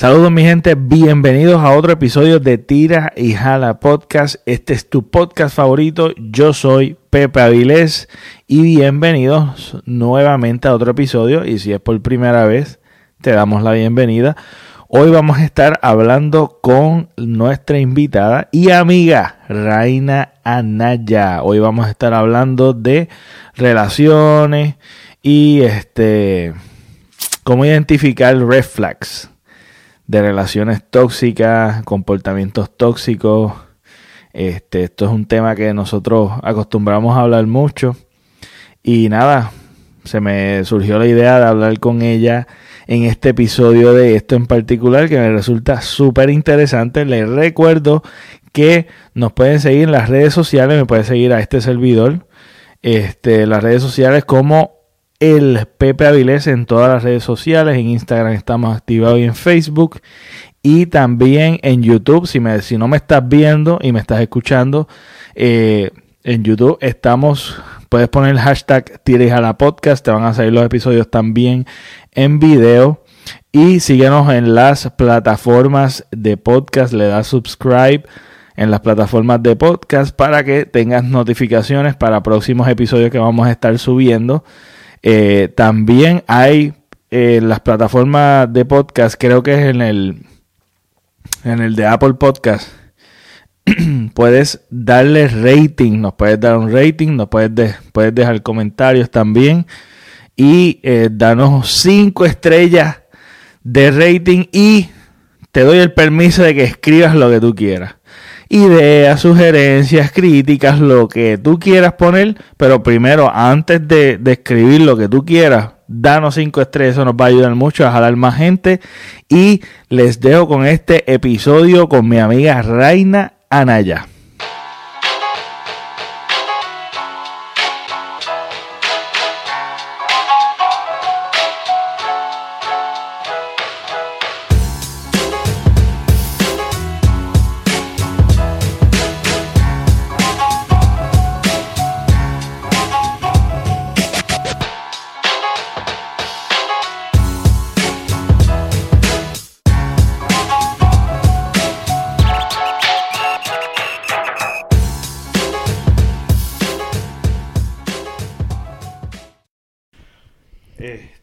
Saludos mi gente, bienvenidos a otro episodio de Tira y Jala Podcast. Este es tu podcast favorito. Yo soy Pepe Avilés y bienvenidos nuevamente a otro episodio. Y si es por primera vez, te damos la bienvenida. Hoy vamos a estar hablando con nuestra invitada y amiga Raina Anaya. Hoy vamos a estar hablando de relaciones y este cómo identificar red flags de relaciones tóxicas, comportamientos tóxicos. Este, esto es un tema que nosotros acostumbramos a hablar mucho. Y nada, se me surgió la idea de hablar con ella en este episodio de esto en particular que me resulta súper interesante. Les recuerdo que nos pueden seguir en las redes sociales, me pueden seguir a este servidor, este, las redes sociales como el Pepe Avilés en todas las redes sociales. En Instagram estamos activados y en Facebook. Y también en YouTube, si, me, si no me estás viendo y me estás escuchando, eh, en YouTube estamos, puedes poner el hashtag Tires a la podcast, te van a salir los episodios también en video. Y síguenos en las plataformas de podcast, le das subscribe en las plataformas de podcast para que tengas notificaciones para próximos episodios que vamos a estar subiendo. Eh, también hay en las plataformas de podcast, creo que es en el, en el de Apple Podcast. puedes darle rating, nos puedes dar un rating, nos puedes, puedes dejar comentarios también y eh, danos cinco estrellas de rating y te doy el permiso de que escribas lo que tú quieras ideas, sugerencias, críticas, lo que tú quieras poner, pero primero, antes de, escribir lo que tú quieras, danos cinco estrellas, eso nos va a ayudar mucho a jalar más gente. Y les dejo con este episodio con mi amiga Raina Anaya.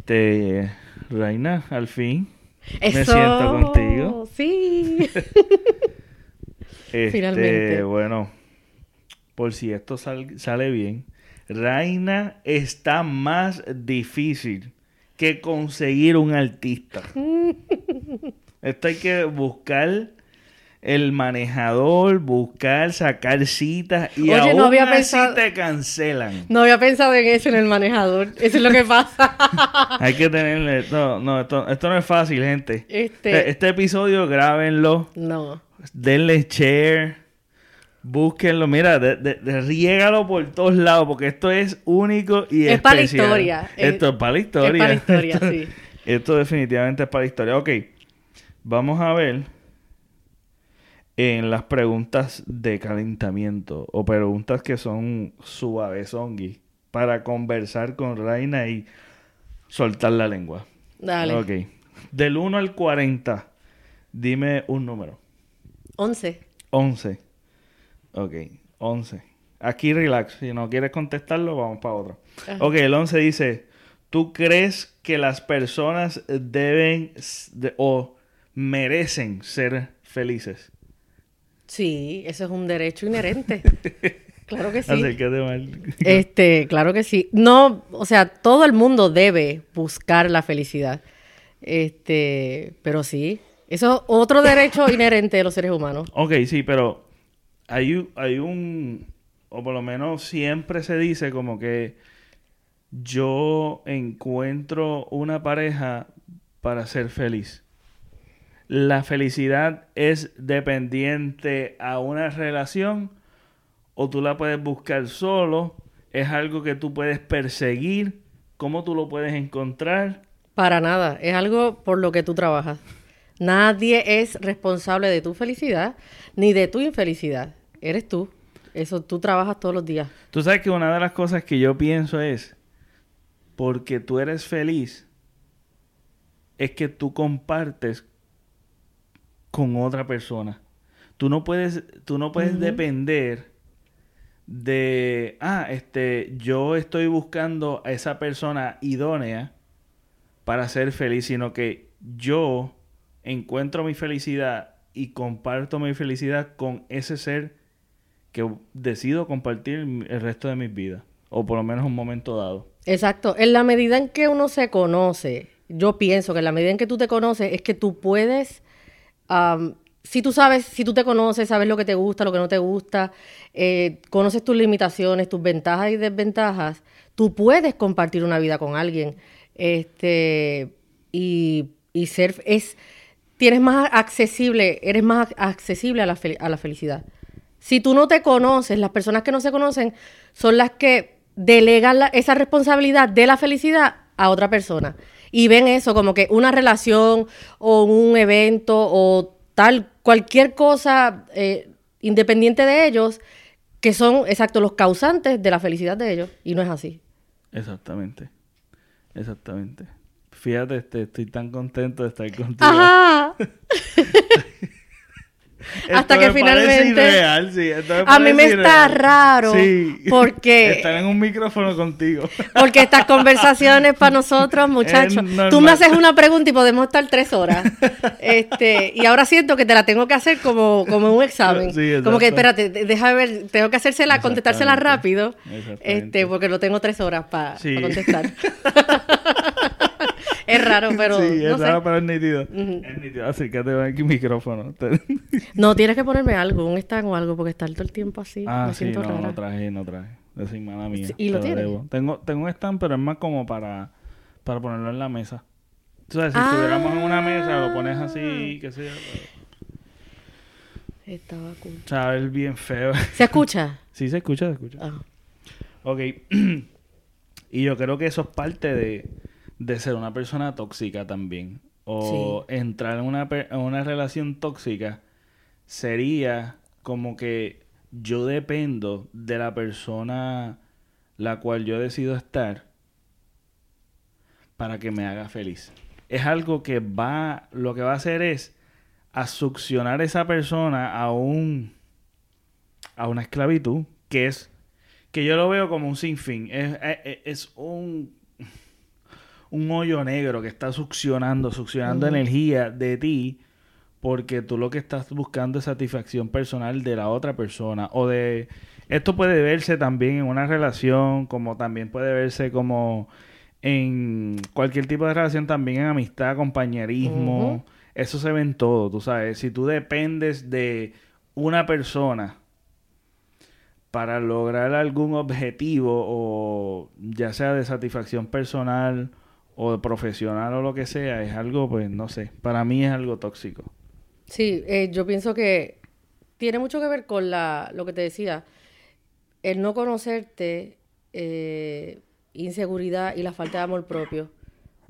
Este, Reina, al fin me siento contigo. Sí. este, Finalmente. Bueno, por si esto sale bien, Reina está más difícil que conseguir un artista. esto hay que buscar el manejador, buscar, sacar citas y Oye, aún no había pensado, te cancelan. No había pensado en eso en el manejador. Eso es lo que pasa. Hay que tenerle... No, no, esto, no es fácil, gente. Este, este episodio grábenlo. No. Denle share. Búsquenlo. Mira, de, por todos lados porque esto es único y es especial. Es para la historia. Esto es, para la historia. Es para la historia, sí. Esto definitivamente es para la historia. Ok. Vamos a ver en las preguntas de calentamiento o preguntas que son suaves, ongi, para conversar con Reina y soltar la lengua. Dale. Ok. Del 1 al 40, dime un número. 11. 11. Ok, 11. Aquí relax. Si no quieres contestarlo, vamos para otro. Ok, el 11 dice, ¿tú crees que las personas deben o merecen ser felices? Sí, eso es un derecho inherente. Claro que sí. Este, claro que sí. No, o sea, todo el mundo debe buscar la felicidad. Este, pero sí, eso es otro derecho inherente de los seres humanos. Ok, sí, pero hay, hay un, o por lo menos siempre se dice como que yo encuentro una pareja para ser feliz la felicidad es dependiente a una relación o tú la puedes buscar solo, es algo que tú puedes perseguir, ¿cómo tú lo puedes encontrar? Para nada, es algo por lo que tú trabajas. Nadie es responsable de tu felicidad ni de tu infelicidad, eres tú. Eso tú trabajas todos los días. Tú sabes que una de las cosas que yo pienso es, porque tú eres feliz, es que tú compartes con otra persona. Tú no puedes, tú no puedes depender de, ah, este, yo estoy buscando a esa persona idónea para ser feliz, sino que yo encuentro mi felicidad y comparto mi felicidad con ese ser que decido compartir el resto de mis vidas, o por lo menos un momento dado. Exacto, en la medida en que uno se conoce, yo pienso que en la medida en que tú te conoces es que tú puedes si tú sabes, si tú te conoces, sabes lo que te gusta, lo que no te gusta, eh, conoces tus limitaciones, tus ventajas y desventajas, tú puedes compartir una vida con alguien. Este, y, ser, es, tienes más accesible, eres más accesible a la, a la felicidad. Si tú no te conoces, las personas que no se conocen son las que delegan esa responsabilidad de la felicidad a otra persona. Y ven eso como que una relación o un evento o tal, cualquier cosa eh, independiente de ellos, que son, exacto, los causantes de la felicidad de ellos. Y no es así. Exactamente. Exactamente. Fíjate, este, estoy tan contento de estar contigo. Ajá. Hasta que finalmente. a mí me está raro. Porque. Estar en un micrófono contigo. Porque estas conversaciones para nosotros, muchachos. Tú me haces una pregunta y podemos estar tres horas. este Y ahora siento que te la tengo que hacer como, como un examen. como que, espérate, déjame ver, tengo que hacérsela, contestársela rápido. Este, porque no tengo tres horas para contestar. Es raro, pero. Sí, es raro, pero es nítido. Es nítido. Acércate aquí micrófono. no, tienes que ponerme algo, un stand o algo, porque estar todo el tiempo así. Ah, sí, no, no traje, no traje. Es mala mía. ¿Y lo tienes? Tengo, tengo un stand, pero es más como para, para ponerlo en la mesa. O sea, si estuviéramos en una mesa, lo pones así, qué sé yo. Estaba cool. Sabes, bien feo. ¿Se escucha? sí, se escucha, se escucha. Ah. Ok. y yo creo que eso es parte de de ser una persona tóxica también. O entrar en una, en una relación tóxica sería como que yo dependo de la persona la cual yo decido estar para que me haga feliz. Es algo que va, lo que va a hacer es a succionar a esa persona a un a una esclavitud que es que yo lo veo como un sinfín. Es, es, es un un hoyo negro que está succionando, succionando energía de ti, porque tú lo que estás buscando es satisfacción personal de la otra persona. O de. Esto puede verse también en una relación, como también puede verse como en cualquier tipo de relación, también en amistad, compañerismo. Eso se ve en todo, tú sabes. Si tú dependes de una persona para lograr algún objetivo, o ya sea de satisfacción personal o profesional o lo que sea, es algo, pues no sé, para mí es algo tóxico. Sí, eh, yo pienso que tiene mucho que ver con la, lo que te decía, el no conocerte, eh, inseguridad y la falta de amor propio.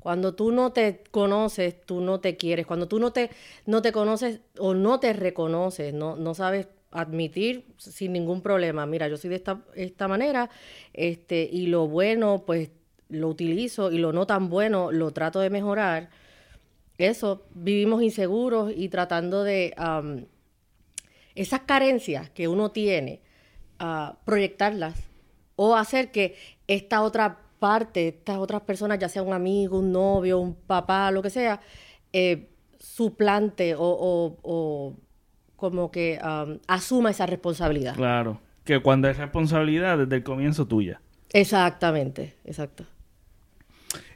Cuando tú no te conoces, tú no te quieres. Cuando tú no te, no te conoces o no te reconoces, no, no sabes admitir sin ningún problema, mira, yo soy de esta, esta manera, este, y lo bueno, pues lo utilizo y lo no tan bueno lo trato de mejorar, eso, vivimos inseguros y tratando de esas carencias que uno tiene, uh, proyectarlas o hacer que esta otra parte, estas otras personas, ya sea un amigo, un novio, un papá, lo que sea, eh, suplante o, o, como que asuma esa responsabilidad. Claro, que cuando es responsabilidad desde el comienzo tuya. Exactamente, exacto.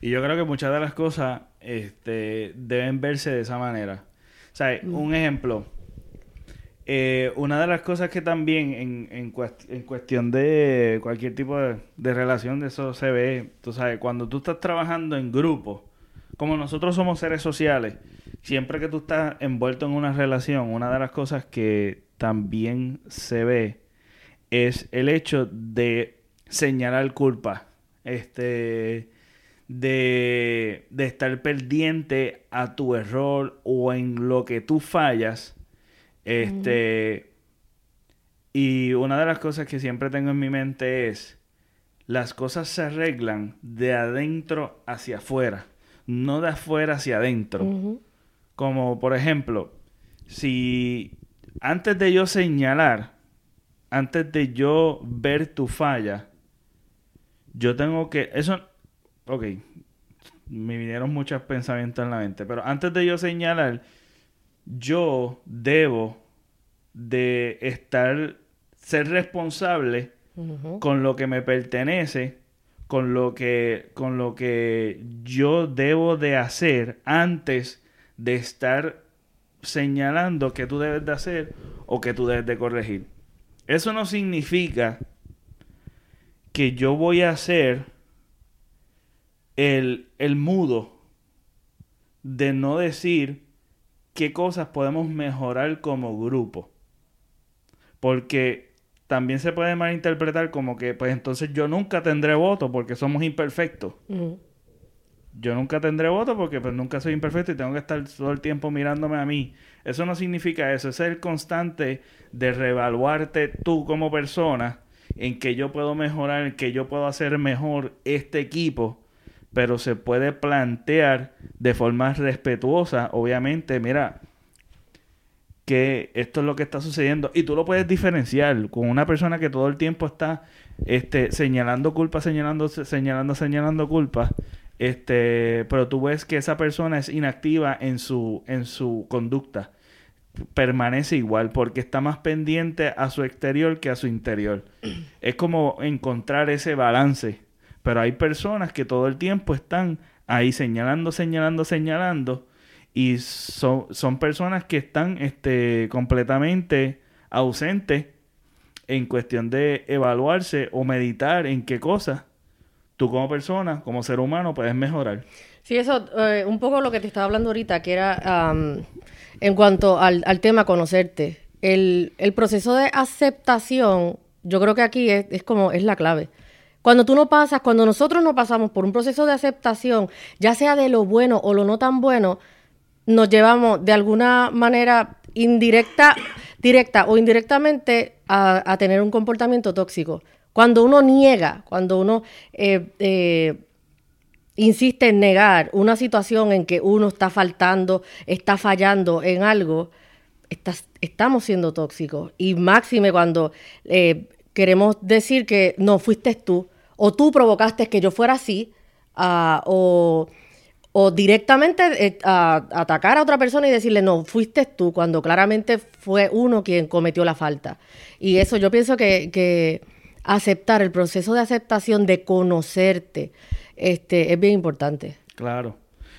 Y yo creo que muchas de las cosas este, deben verse de esa manera. O sea, mm. un ejemplo. Eh, una de las cosas que también en, en, cuestión de cualquier tipo de, relación de eso se ve, tú sabes, cuando tú estás trabajando en grupo, como nosotros somos seres sociales, siempre que tú estás envuelto en una relación, una de las cosas que también se ve es el hecho de señalar culpa. Este, de, estar pendiente a tu error o en lo que tú fallas. Este. Y una de las cosas que siempre tengo en mi mente es. Las cosas se arreglan de adentro hacia afuera, no de afuera hacia adentro. Como por ejemplo, si antes de yo señalar, antes de yo ver tu falla, yo tengo que, eso, ok, me vinieron muchos pensamientos en la mente, pero antes de yo señalar, yo debo de estar, ser responsable con lo que me pertenece, con lo que, con lo que yo debo de hacer antes de estar señalando que tú debes de hacer o que tú debes de corregir. Eso no significa que yo voy a ser el, el mudo de no decir qué cosas podemos mejorar como grupo. Porque también se puede malinterpretar como que, pues entonces yo nunca tendré voto porque somos imperfectos. Yo nunca tendré voto porque pues nunca soy imperfecto y tengo que estar todo el tiempo mirándome a mí. Eso no significa eso, es el constante de reevaluarte tú como persona en que yo puedo mejorar, en que yo puedo hacer mejor este equipo, pero se puede plantear de forma respetuosa, obviamente, mira, que esto es lo que está sucediendo y tú lo puedes diferenciar con una persona que todo el tiempo está este señalando culpas, señalando señalando señalando culpas, este, pero tú ves que esa persona es inactiva en su en su conducta permanece igual porque está más pendiente a su exterior que a su interior. Es como encontrar ese balance. Pero hay personas que todo el tiempo están ahí señalando, señalando, señalando. Y son, son personas que están este, completamente ausentes en cuestión de evaluarse o meditar en qué cosas tú como persona, como ser humano, puedes mejorar. Sí, eso, eh, un poco lo que te estaba hablando ahorita, que era en cuanto al, tema conocerte. El, proceso de aceptación, yo creo que aquí es, como, es la clave. Cuando tú no pasas, cuando nosotros no pasamos por un proceso de aceptación, ya sea de lo bueno o lo no tan bueno, nos llevamos de alguna manera indirecta, directa o indirectamente a, tener un comportamiento tóxico. Cuando uno niega, cuando uno eh, eh, insiste en negar una situación en que uno está faltando, está fallando en algo, estamos siendo tóxicos. Y máxime cuando eh, queremos decir que no fuiste tú, o tú provocaste que yo fuera así, ah, o, directamente eh, atacar a otra persona y decirle, no, fuiste tú, cuando claramente fue uno quien cometió la falta. Y eso yo pienso que, que aceptar, el proceso de aceptación, de conocerte, este, es bien importante. Claro.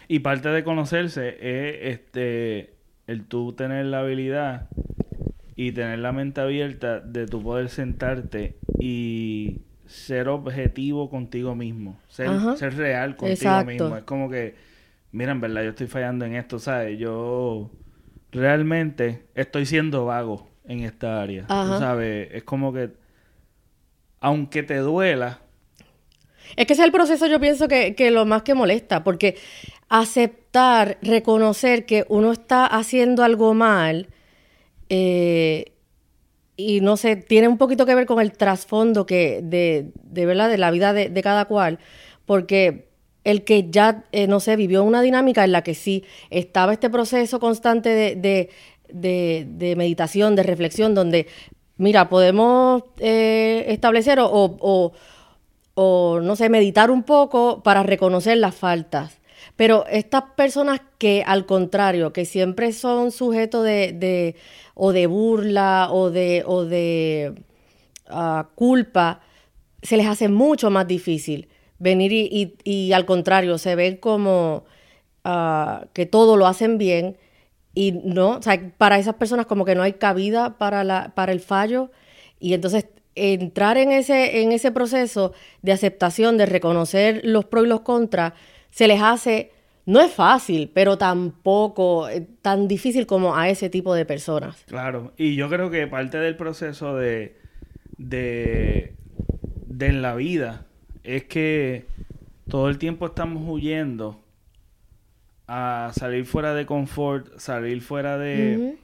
Y parte de conocerse es este el tú tener la habilidad y tener la mente abierta de tu poder sentarte y ser objetivo contigo mismo, ser, ser real contigo mismo. Es como que, mira, en verdad yo estoy fallando en esto, ¿sabes? Yo realmente estoy siendo vago en esta área, ¿sabes? Es como que, aunque te duela, es que ese es el proceso, yo pienso que, lo más que molesta, porque aceptar, reconocer que uno está haciendo algo mal, eh, y no sé, tiene un poquito que ver con el trasfondo que de, de verdad de la vida de, cada cual, porque el que ya, eh, no sé, vivió una dinámica en la que sí estaba este proceso constante de, de meditación, de reflexión, donde, mira, podemos eh, establecer o o no sé, meditar un poco para reconocer las faltas. Pero estas personas que al contrario, que siempre son sujetos de, o de burla o de, o de ah, culpa, se les hace mucho más difícil venir y, al contrario, se ven como ah, que todo lo hacen bien y no, para esas personas como que no hay cabida para, la, para el fallo y entonces entrar en ese, en ese proceso de aceptación, de reconocer los pros y los contras, se les hace, no es fácil, pero tampoco eh, tan difícil como a ese tipo de personas. Claro, y yo creo que parte del proceso de, de, de la vida es que todo el tiempo estamos huyendo a salir fuera de confort, salir fuera de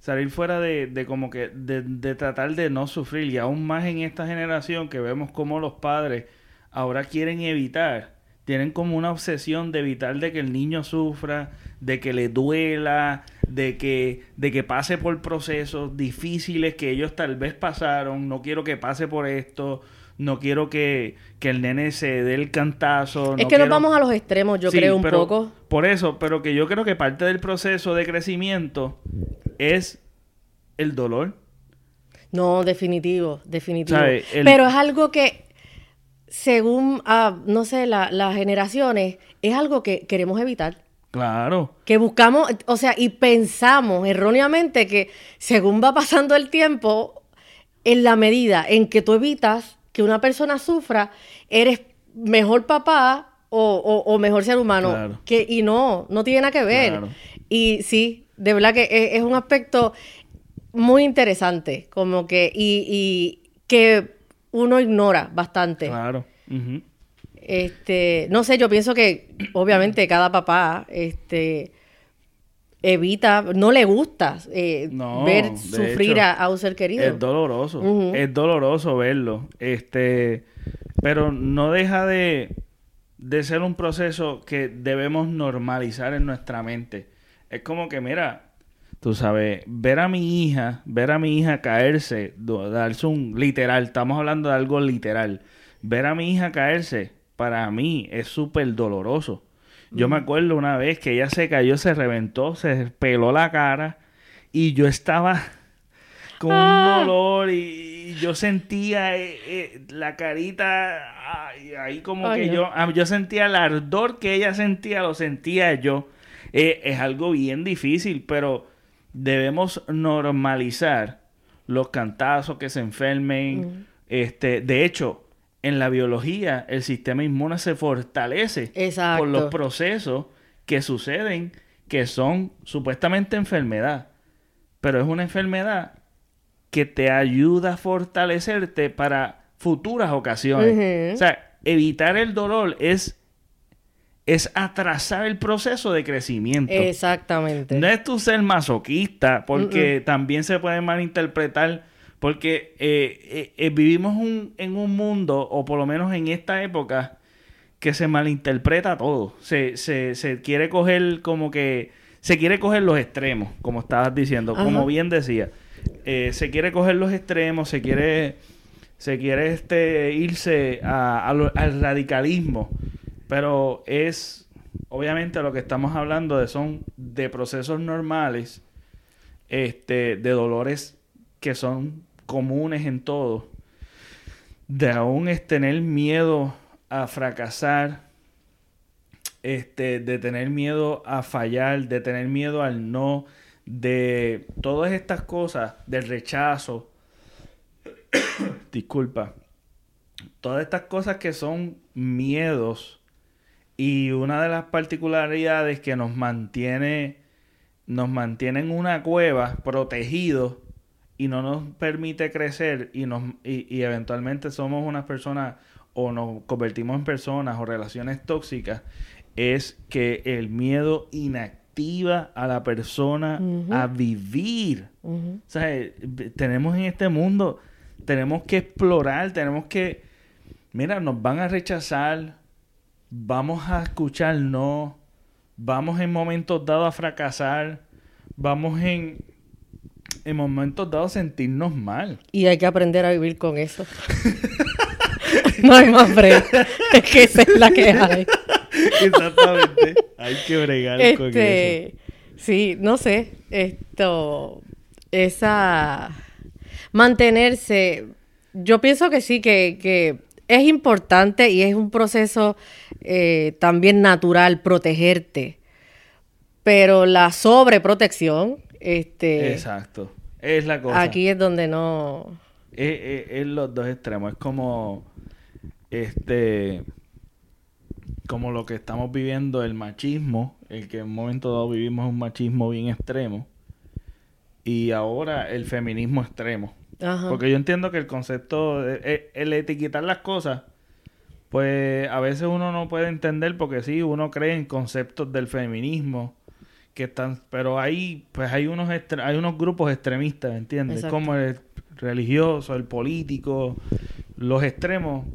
salir fuera de, de como que de, de, tratar de no sufrir y aún más en esta generación que vemos como los padres ahora quieren evitar tienen como una obsesión de evitar de que el niño sufra de que le duela de que, de que pase por procesos difíciles que ellos tal vez pasaron, no quiero que pase por esto, no quiero que, el nene se dé el cantazo. Es que nos vamos a los extremos, yo creo, un poco. Por eso, pero que yo creo que parte del proceso de crecimiento es el dolor. No, definitivo, definitivo. Pero es algo que, según, ah, no sé, las generaciones, es algo que queremos evitar. Claro. Que buscamos, o sea, y pensamos erróneamente que según va pasando el tiempo, en la medida en que tú evitas que una persona sufra, eres mejor papá o, mejor ser humano. Que, y no, no tiene nada que ver. Y sí, de verdad que es, un aspecto muy interesante, como que, y, que uno ignora bastante. Claro. Este, no sé, yo pienso que obviamente cada papá, este, evita, no le gusta eh, ver sufrir a, un ser querido. Es doloroso, es doloroso verlo. Este, pero no deja de, de ser un proceso que debemos normalizar en nuestra mente. Es como que, mira, tú sabes, ver a mi hija, ver a mi hija caerse, darse un literal, estamos hablando de algo literal. Ver a mi hija caerse, para mí es súper doloroso. Yo me acuerdo una vez que ella se cayó, se reventó, se peló la cara y yo estaba con un ah. dolor y yo sentía eh, eh, la carita ahí como que yo ah, yo sentía el ardor que ella sentía lo sentía yo eh, es algo bien difícil pero debemos normalizar los cantazos que se enfermen. Este de hecho en la biología el sistema inmune se fortalece por los procesos que suceden que son supuestamente enfermedad, pero es una enfermedad que te ayuda a fortalecerte para futuras ocasiones. O sea, evitar el dolor es es atrasar el proceso de crecimiento. Exactamente. No es tu ser masoquista, porque también se puede malinterpretar porque eh, eh, eh, vivimos en un mundo, o por lo menos en esta época, que se malinterpreta todo. Se, se, quiere coger como que... Se quiere coger los extremos, como estabas diciendo, como bien decía. se quiere coger los extremos, se quiere... Se quiere este, irse al radicalismo. Pero es... Obviamente lo que estamos hablando de son de procesos normales, este, de dolores que son comunes en todo, de aún es tener miedo a fracasar, este, de tener miedo a fallar, de tener miedo al no, de todas estas cosas, del rechazo, disculpa, todas estas cosas que son miedos y una de las particularidades que nos mantiene nos mantiene en una cueva protegidos y no nos permite crecer y, nos, y, eventualmente somos unas personas o nos convertimos en personas o relaciones tóxicas, es que el miedo inactiva a la persona a vivir. O sea, tenemos en este mundo, tenemos que explorar, tenemos que, mira, nos van a rechazar, vamos a escuchar no, vamos en momentos dados a fracasar, vamos en en momentos dados sentirnos mal. Y hay que aprender a vivir con eso. no hay más break. Es que esa es la que hay. Exactamente. Hay que bregar con este, eso. Sí, no sé. Esto. Esa. Mantenerse. Yo pienso que sí, que, es importante y es un proceso eh, también natural protegerte. Pero la sobreprotección este, Exacto. Es la cosa. Aquí es donde no. Es, los dos extremos. Es como. Este. Como lo que estamos viviendo, el machismo. El que en un momento dado vivimos un machismo bien extremo. Y ahora el feminismo extremo. Porque yo entiendo que el concepto. El, etiquetar las cosas. Pues a veces uno no puede entender porque sí, uno cree en conceptos del feminismo que están, pero hay, pues hay unos hay unos grupos extremistas, ¿entiendes? Como el religioso, el político, los extremos,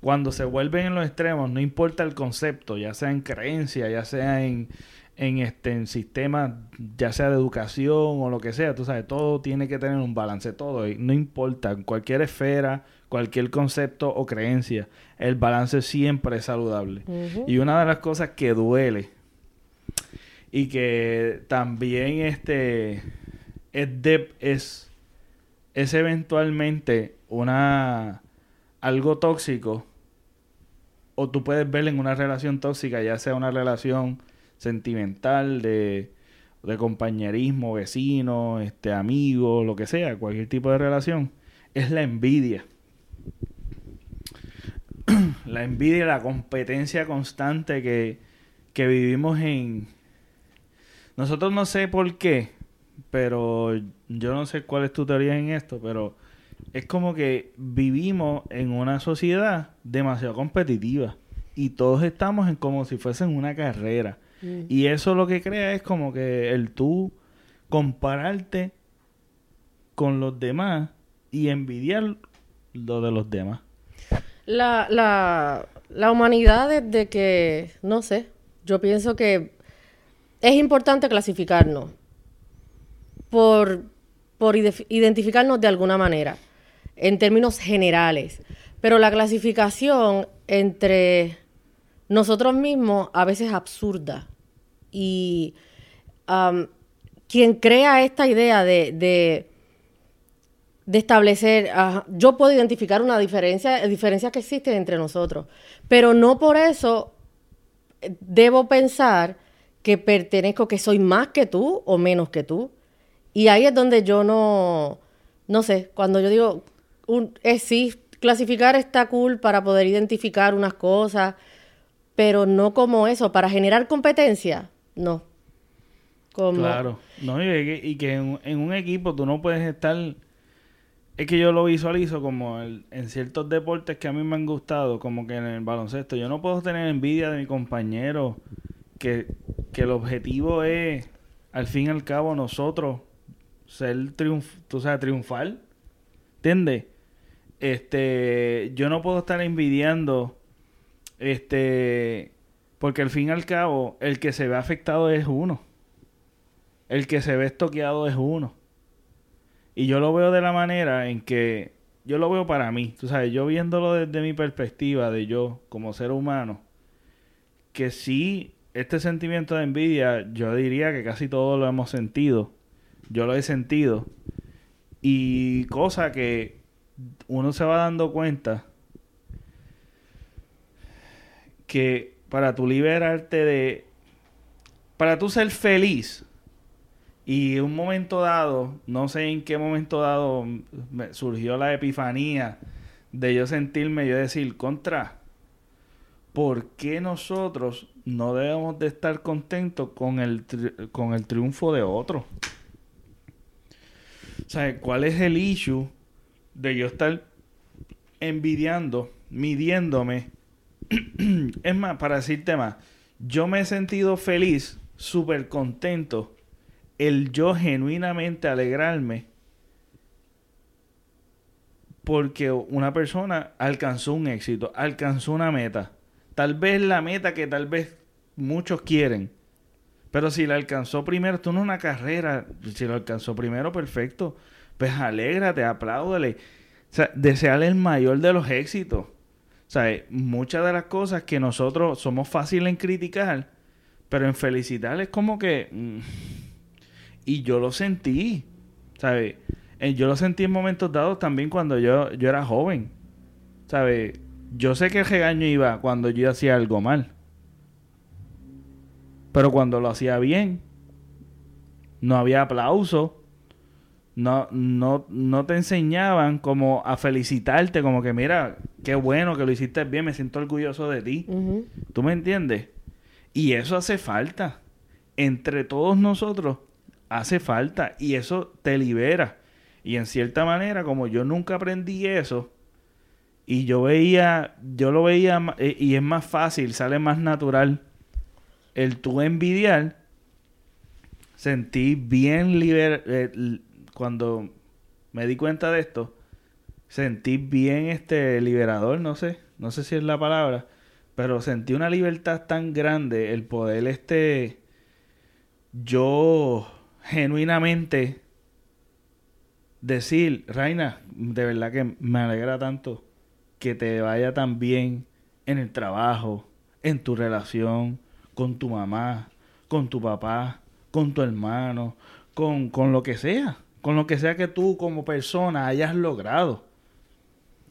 cuando se vuelven en los extremos, no importa el concepto, ya sea en creencia, ya sea en, en este en sistemas, ya sea de educación o lo que sea, tú sabes, todo tiene que tener un balance, todo, y no importa, en cualquier esfera, cualquier concepto o creencia, el balance siempre es saludable. Y una de las cosas que duele y que también este es, de, es, es eventualmente una algo tóxico o tú puedes ver en una relación tóxica, ya sea una relación sentimental, de, de compañerismo, vecino, este, amigo, lo que sea, cualquier tipo de relación, es la envidia. la envidia y la competencia constante que, que vivimos en... Nosotros no sé por qué, pero yo no sé cuál es tu teoría en esto, pero es como que vivimos en una sociedad demasiado competitiva y todos estamos en como si fuesen una carrera. Mm. Y eso lo que crea es como que el tú compararte con los demás y envidiar lo de los demás. La, la, la humanidad desde que, no sé, yo pienso que es importante clasificarnos por, por identificarnos de alguna manera, en términos generales. Pero la clasificación entre nosotros mismos a veces absurda. Y quien crea esta idea de, de, establecer, yo puedo identificar una diferencia, diferencias que existen entre nosotros, pero no por eso eh, debo pensar que pertenezco, que soy más que tú o menos que tú. Y ahí es donde yo no, no sé, cuando yo digo, un, sí, clasificar está cool para poder identificar unas cosas, pero no como eso, para generar competencia, no. Claro, no, y, que en, un equipo tú no puedes estar... Es que yo lo visualizo como en ciertos deportes que a mí me han gustado, como que en el baloncesto. Yo no puedo tener envidia de mi compañero, que, que el objetivo es, al fin y al cabo, nosotros ser triunf tú sabes, triunfar. ¿Entiendes? Este, yo no puedo estar envidiando este, porque al fin y al cabo, el que se ve afectado es uno. El que se ve estoqueado es uno. Y yo lo veo de la manera en que yo lo veo para mí, tú sabes, yo viéndolo desde mi perspectiva de yo como ser humano, que sí, este sentimiento de envidia, yo diría que casi todos lo hemos sentido. Yo lo he sentido. Y cosa que uno se va dando cuenta que para tú liberarte de... Para tú ser feliz y un momento dado, no sé en qué momento dado me surgió la epifanía de yo sentirme, yo decir, contra, ¿por qué nosotros no debemos de estar contentos con el, con el triunfo de otro? O sea, ¿cuál es el issue de yo estar envidiando, midiéndome es más, para decirte más, yo me he sentido feliz, súper contento, el yo genuinamente alegrarme porque una persona alcanzó un éxito, alcanzó una meta. Tal vez la meta que tal vez muchos quieren. Pero si la alcanzó primero, tú no una carrera, si la alcanzó primero, perfecto. Pues alégrate, apláudele. O sea, deseale el mayor de los éxitos. Sea, muchas de las cosas que nosotros somos fáciles en criticar, pero en felicitar es como que... Mm, y yo lo sentí, ¿sabes? Eh, yo lo sentí en momentos dados también cuando yo, yo era joven, ¿sabes? Yo sé que el regaño iba cuando yo hacía algo mal. Pero cuando lo hacía bien, no había aplauso, no, no, no te enseñaban como a felicitarte, como que mira, qué bueno que lo hiciste bien, me siento orgulloso de ti. ¿Tú me entiendes? Y eso hace falta. Entre todos nosotros hace falta y eso te libera. Y en cierta manera, como yo nunca aprendí eso, y yo veía, yo lo veía, eh, y es más fácil, sale más natural el tú envidiar, sentí bien liber, eh, cuando me di cuenta de esto, sentí bien este liberador, no sé, no sé si es la palabra, pero sentí una libertad tan grande el poder este yo genuinamente decir, Reina, de verdad que me alegra tanto que te vaya tan bien en el trabajo, en tu relación con tu mamá, con tu papá, con tu hermano, con, con lo que sea, con lo que sea que tú como persona hayas logrado.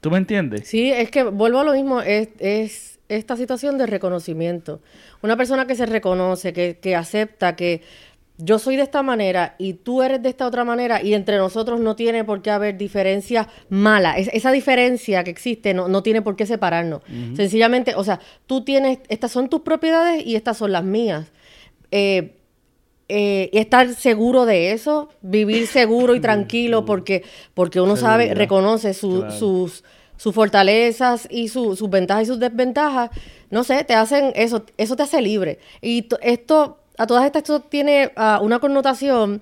¿Tú me entiendes? Sí, es que vuelvo a lo mismo, es, es esta situación de reconocimiento. Una persona que se reconoce, que, que acepta que yo soy de esta manera y tú eres de esta otra manera y entre nosotros no tiene por qué haber diferencias malas. esa diferencia que existe no, no tiene por qué separarnos. Sencillamente, o sea, tú tienes, estas son tus propiedades y estas son las mías. Eh, eh, estar seguro de eso, vivir seguro y tranquilo porque, porque uno sabe, reconoce sus, sus fortalezas y sus ventajas y sus desventajas, no sé, te hacen eso, eso te hace libre. Y esto a todas estas esto tiene ah, una connotación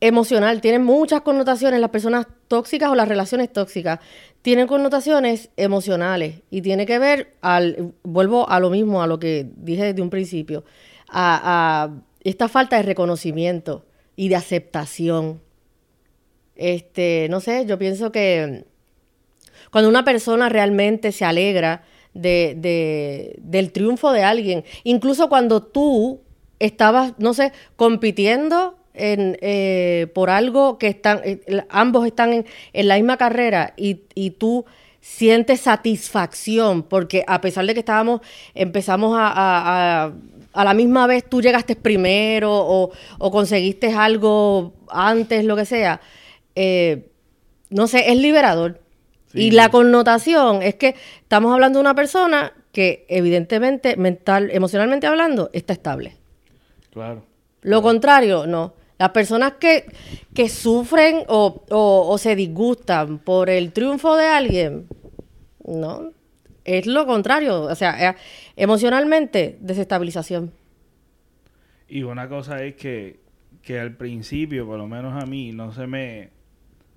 emocional, tiene muchas connotaciones, las personas tóxicas o las relaciones tóxicas tienen connotaciones emocionales y tiene que ver al, vuelvo a lo mismo, a lo que dije desde un principio, a, esta falta de reconocimiento y de aceptación. Este, no sé, yo pienso que cuando una persona realmente se alegra de, del triunfo de alguien. Incluso cuando tú estabas, no sé, compitiendo en, eh, por algo que están, eh, ambos están en, la misma carrera y, y, tú sientes satisfacción porque a pesar de que estábamos, empezamos a, la misma vez, tú llegaste primero o, o, conseguiste algo antes, lo que sea, eh, no sé, es liberador. Y la connotación es que estamos hablando de una persona que evidentemente, mental, emocionalmente hablando, está estable. Claro. Lo contrario, no. Las personas que, que sufren o, o, se disgustan por el triunfo de alguien, no. Es lo contrario. O sea, emocionalmente, desestabilización. Y una cosa es que, que al principio, por lo menos a mí, no se me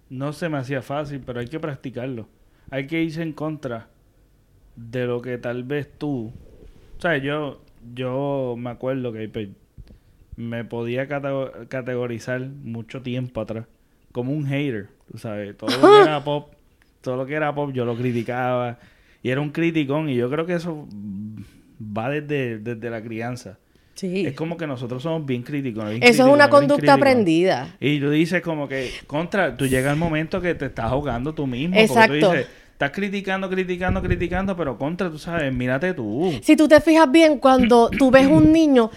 no se me hacía fácil, pero hay que practicarlo. Hay que irse en contra de lo que tal vez tú... O sea, yo, yo me acuerdo que pues, me podía categorizar mucho tiempo atrás como un hater, tú sabes. Todo lo que era pop, todo lo que era pop yo lo criticaba. Y era un criticón y yo creo que eso va desde, desde la crianza. Es como que nosotros somos bien críticos. Eso es una conducta aprendida. Y tú dices como que, contra, tú llega el momento que te estás ahogando tú mismo. Exacto. tú dices, estás criticando, criticando, criticando, pero contra, tú sabes, mírate tú. Si tú te fijas bien, cuando tú ves un niño,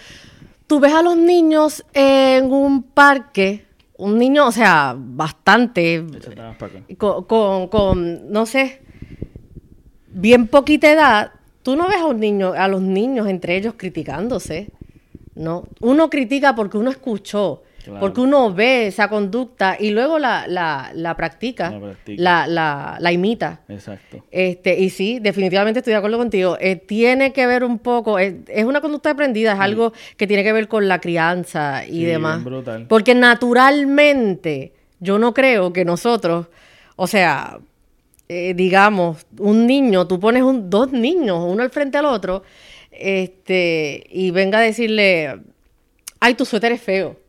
tú ves a los niños en un parque, un niño, o sea, bastante, con, con, con, no sé, bien poquita edad, tú no ves a un niño, a los niños entre ellos criticándose. No, uno critica porque uno escuchó, porque uno ve esa conducta y luego la, la, la practica, la, la, la, imita. Exacto. Este, y sí, definitivamente estoy de acuerdo contigo. Eh, tiene que ver un poco, es, una conducta aprendida, es algo que tiene que ver con la crianza y demás. Porque naturalmente, yo no creo que nosotros, o sea, eh, digamos, un niño, tú pones un, dos niños, uno al frente al otro, este, y venga a decirle, ay, tu suéter es feo.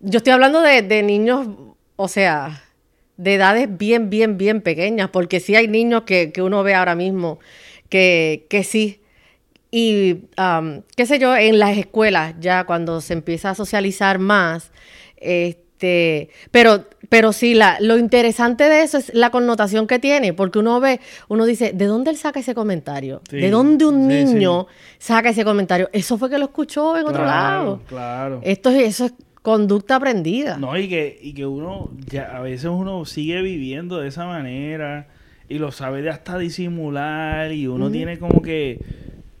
Yo estoy hablando de, niños, o sea, de edades bien, bien, bien pequeñas, porque sí hay niños que, uno ve ahora mismo que, que sí. Y, qué sé yo, en las escuelas, ya cuando se empieza a socializar más, este, pero pero sí, la, lo interesante de eso es la connotación que tiene, porque uno ve, uno dice, ¿de dónde él saca ese comentario? ¿De dónde un niño saca ese comentario? Eso fue que lo escuchó en otro lado. Claro. Esto es, eso es conducta aprendida. No, y que, y que uno, ya, a veces uno sigue viviendo de esa manera y lo sabe de hasta disimular y uno tiene como que,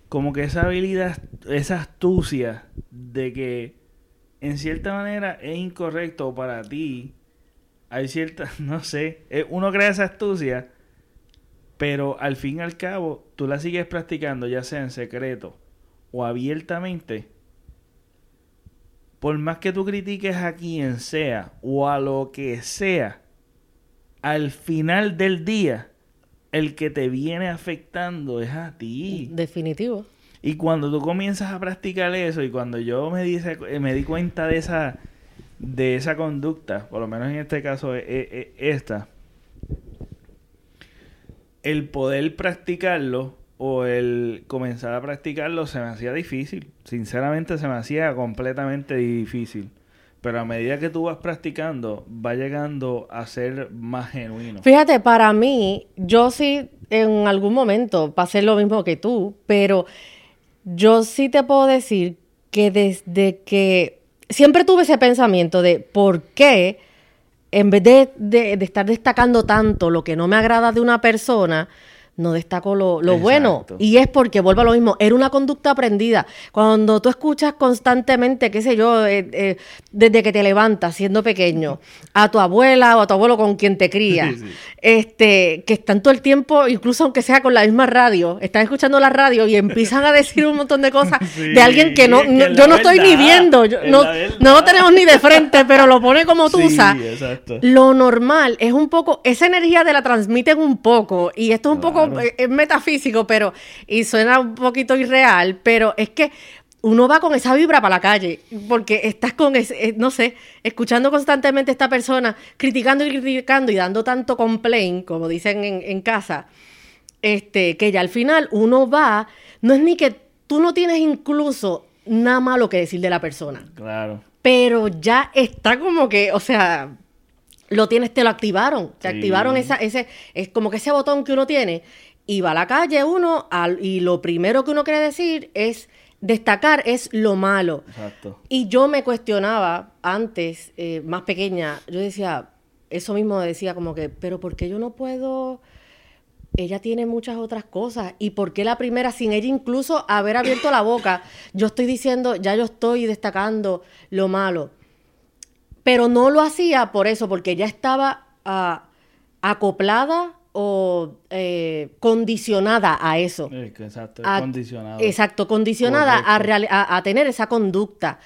como que esa habilidad, esa astucia de que en cierta manera es incorrecto para ti hay cierta, no sé, eh, uno crea esa astucia, pero al fin y al cabo tú la sigues practicando, ya sea en secreto o abiertamente. Por más que tú critiques a quien sea o a lo que sea, al final del día, el que te viene afectando es a ti. Definitivo. Y cuando tú comienzas a practicar eso y cuando yo me di, me di cuenta de esa, de esa conducta, por lo menos en este caso e, e, esta, el poder practicarlo o el comenzar a practicarlo se me hacía difícil. Sinceramente se me hacía completamente difícil. Pero a medida que tú vas practicando, va llegando a ser más genuino. Fíjate, para mí, yo sí en algún momento pasé lo mismo que tú, pero yo sí te puedo decir que desde que siempre tuve ese pensamiento de por qué, en vez de, estar destacando tanto lo que no me agrada de una persona, no destaco lo, bueno. Y es porque, vuelvo a lo mismo, era una conducta aprendida. Cuando tú escuchas constantemente, qué sé yo, eh, eh, desde que te levantas siendo pequeño, a tu abuela o a tu abuelo con quien te cría, este, que están todo el tiempo, incluso aunque sea con la misma radio, están escuchando la radio y empiezan a decir un montón de cosas de alguien que no, yo no estoy ni viendo, no, no lo tenemos ni de frente, pero lo pone como tú Lo normal es un poco, esa energía te la transmiten un poco y esto es un poco es metafísico, pero, y suena un poquito irreal, pero es que uno va con esa vibra para la calle, porque estás con, ese, eh, no sé, escuchando constantemente a esta persona, criticando y criticando y dando tanto complaint, como dicen en, en casa, este, que ya al final uno va, no es ni que tú no tienes incluso nada malo que decir de la persona. Claro. Pero ya está como que, o sea, lo tienes, te lo activaron. Te activaron esa, ese, es como que ese botón que uno tiene. Y va a la calle uno y lo primero que uno quiere decir es destacar es lo malo. Exacto. Y yo me cuestionaba antes, eh, más pequeña, yo decía, eso mismo decía como que, pero ¿por qué yo no puedo? Ella tiene muchas otras cosas. ¿Y por qué la primera, sin ella incluso haber abierto la boca, yo estoy diciendo, ya yo estoy destacando lo malo? Pero no lo hacía por eso, porque ya estaba ah, acoplada o eh, condicionada a eso. Exacto, condicionada. Exacto, condicionada a, a, tener esa conducta.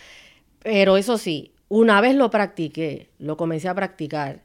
Pero eso sí, una vez lo practiqué, lo comencé a practicar,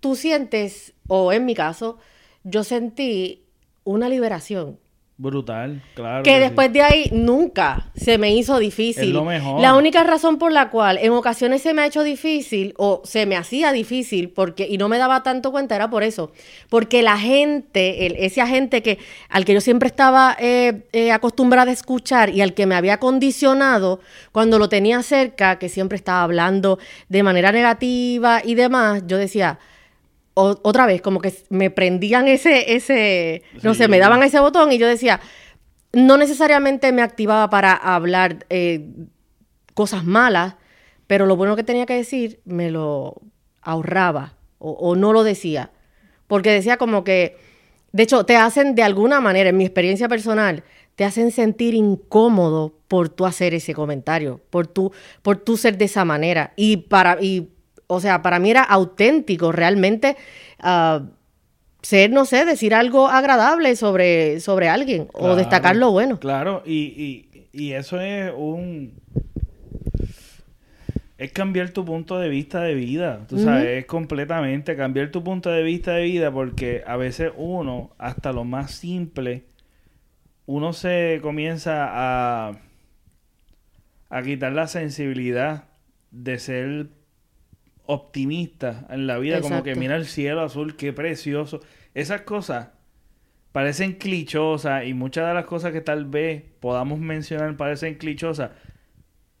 tú sientes, o en mi caso, yo sentí una liberación. Brutal, claro. Que, después de ahí nunca se me hizo difícil. Es lo mejor. La única razón por la cual en ocasiones se me ha hecho difícil o se me hacía difícil porque y no me daba tanto cuenta era por eso, porque la gente, el, ese agente que al que yo siempre estaba eh, eh, acostumbrada a escuchar y al que me había condicionado cuando lo tenía cerca, que siempre estaba hablando de manera negativa y demás, yo decía otra vez, como que me prendían ese, ese, no sé, me daban ese botón y yo decía, no necesariamente me activaba para hablar eh, cosas malas, pero lo bueno que tenía que decir me lo ahorraba o, no lo decía. Porque decía como que, de hecho, te hacen de alguna manera, en mi experiencia personal, te hacen sentir incómodo por tú hacer ese comentario, por tú, por tú ser de esa manera. Y para, y o sea, para mí era auténtico realmente uh, ser, no sé, decir algo agradable sobre, sobre alguien o destacar lo bueno. Claro, y, y, y eso es un es cambiar tu punto de vista de vida. Tú sabes, es completamente cambiar tu punto de vista de vida porque a veces uno, hasta lo más simple, uno se comienza a, a quitar la sensibilidad de ser optimista en la vida, como que mira el cielo azul, qué precioso. Esas cosas parecen clichosas y muchas de las cosas que tal vez podamos mencionar parecen clichosas,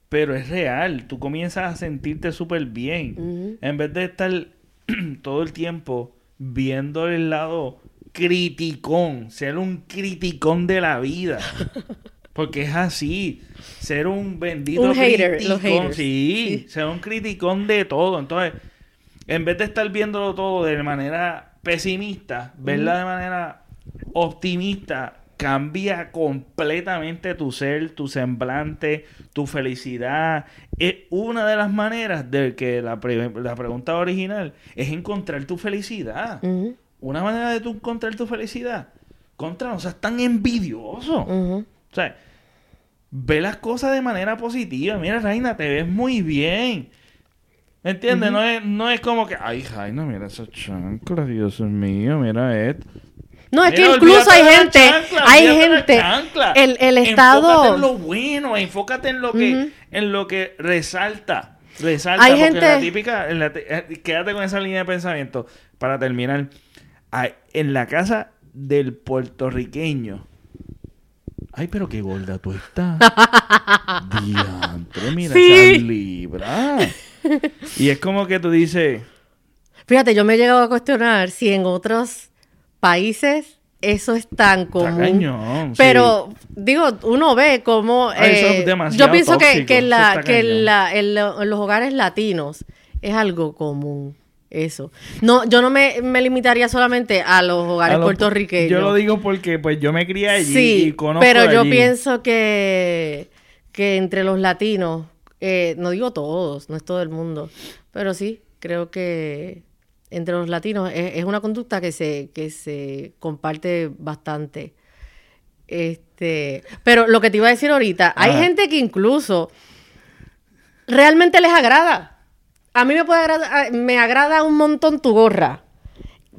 pero es real. Tú comienzas a sentirte súper bien. En vez de estar todo el tiempo viendo el lado criticón, ser un criticón de la vida. Porque es así. Ser un bendito un hater, criticón. Sí, ser un criticón de todo. Entonces, en vez de estar viéndolo todo de manera pesimista, verla de manera optimista, cambia completamente tu ser, tu semblante, tu felicidad. Es una de las maneras de que la, pregunta original es encontrar tu felicidad. Una manera de tú encontrar tu felicidad. Contra, no seas tan envidioso. O sea, ve las cosas de manera positiva. Mira, Reina, te ves muy bien. ¿Entiendes? no, es, no es como que, ay, Jaina, mira esa chancla, Dios mío, mira esto. No, es que incluso hay gente, hay gente, el, el Estado... Enfócate en lo bueno, enfócate en lo que, en lo que resalta. Resalta, hay porque gente... la típica, eh, quédate con esa línea de pensamiento para terminar. En la casa del puertorriqueño. Ay, pero qué gorda tú estás. Diantre, mira esa libra. Y es como que tú dices. Fíjate, yo me he llegado a cuestionar si en otros países eso es tan común. pero digo, uno ve como eh, yo pienso que, que, la, que la, en, los hogares latinos es algo común. Eso. No, yo no me, limitaría solamente a los hogares puertorriqueños. Yo lo digo porque pues yo me crié allí sí, y conozco pero yo pienso que, que entre los latinos, eh, no digo todos, no es todo el mundo, pero sí, creo que entre los latinos es, una conducta que se, que se comparte bastante. Este, pero lo que te iba a decir ahorita, hay gente que incluso realmente les agrada. A mí me puede agradar, me agrada un montón tu gorra.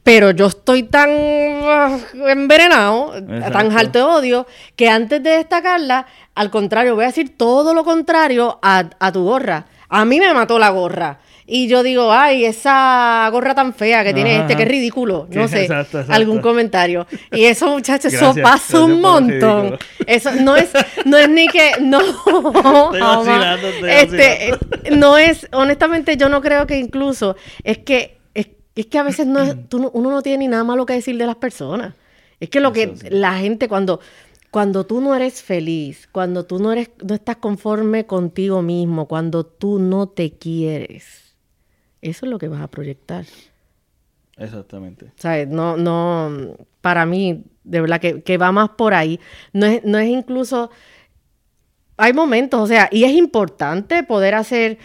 Pero yo estoy tan uh, envenenado, tan alto de odio, que antes de destacarla, al contrario, voy a decir todo lo contrario a, a tu gorra. A mí me mató la gorra. Y yo digo, ay, esa gorra tan fea que tiene este, qué ridículo. No sé, algún comentario. Y eso, muchachos, eso pasa un montón. Eso no es, no es ni que, no. este, no es, honestamente, yo no creo que incluso, es que, es, que a veces no uno no tiene ni nada malo que decir de las personas. Es que lo que la gente cuando cuando tú no eres feliz, cuando tú no eres no estás conforme contigo mismo, cuando tú no te quieres, eso es lo que vas a proyectar. Exactamente. ¿Sabes? No, no, para mí, de verdad que, que, va más por ahí. No es, no es incluso, hay momentos, o sea, y es importante poder hacer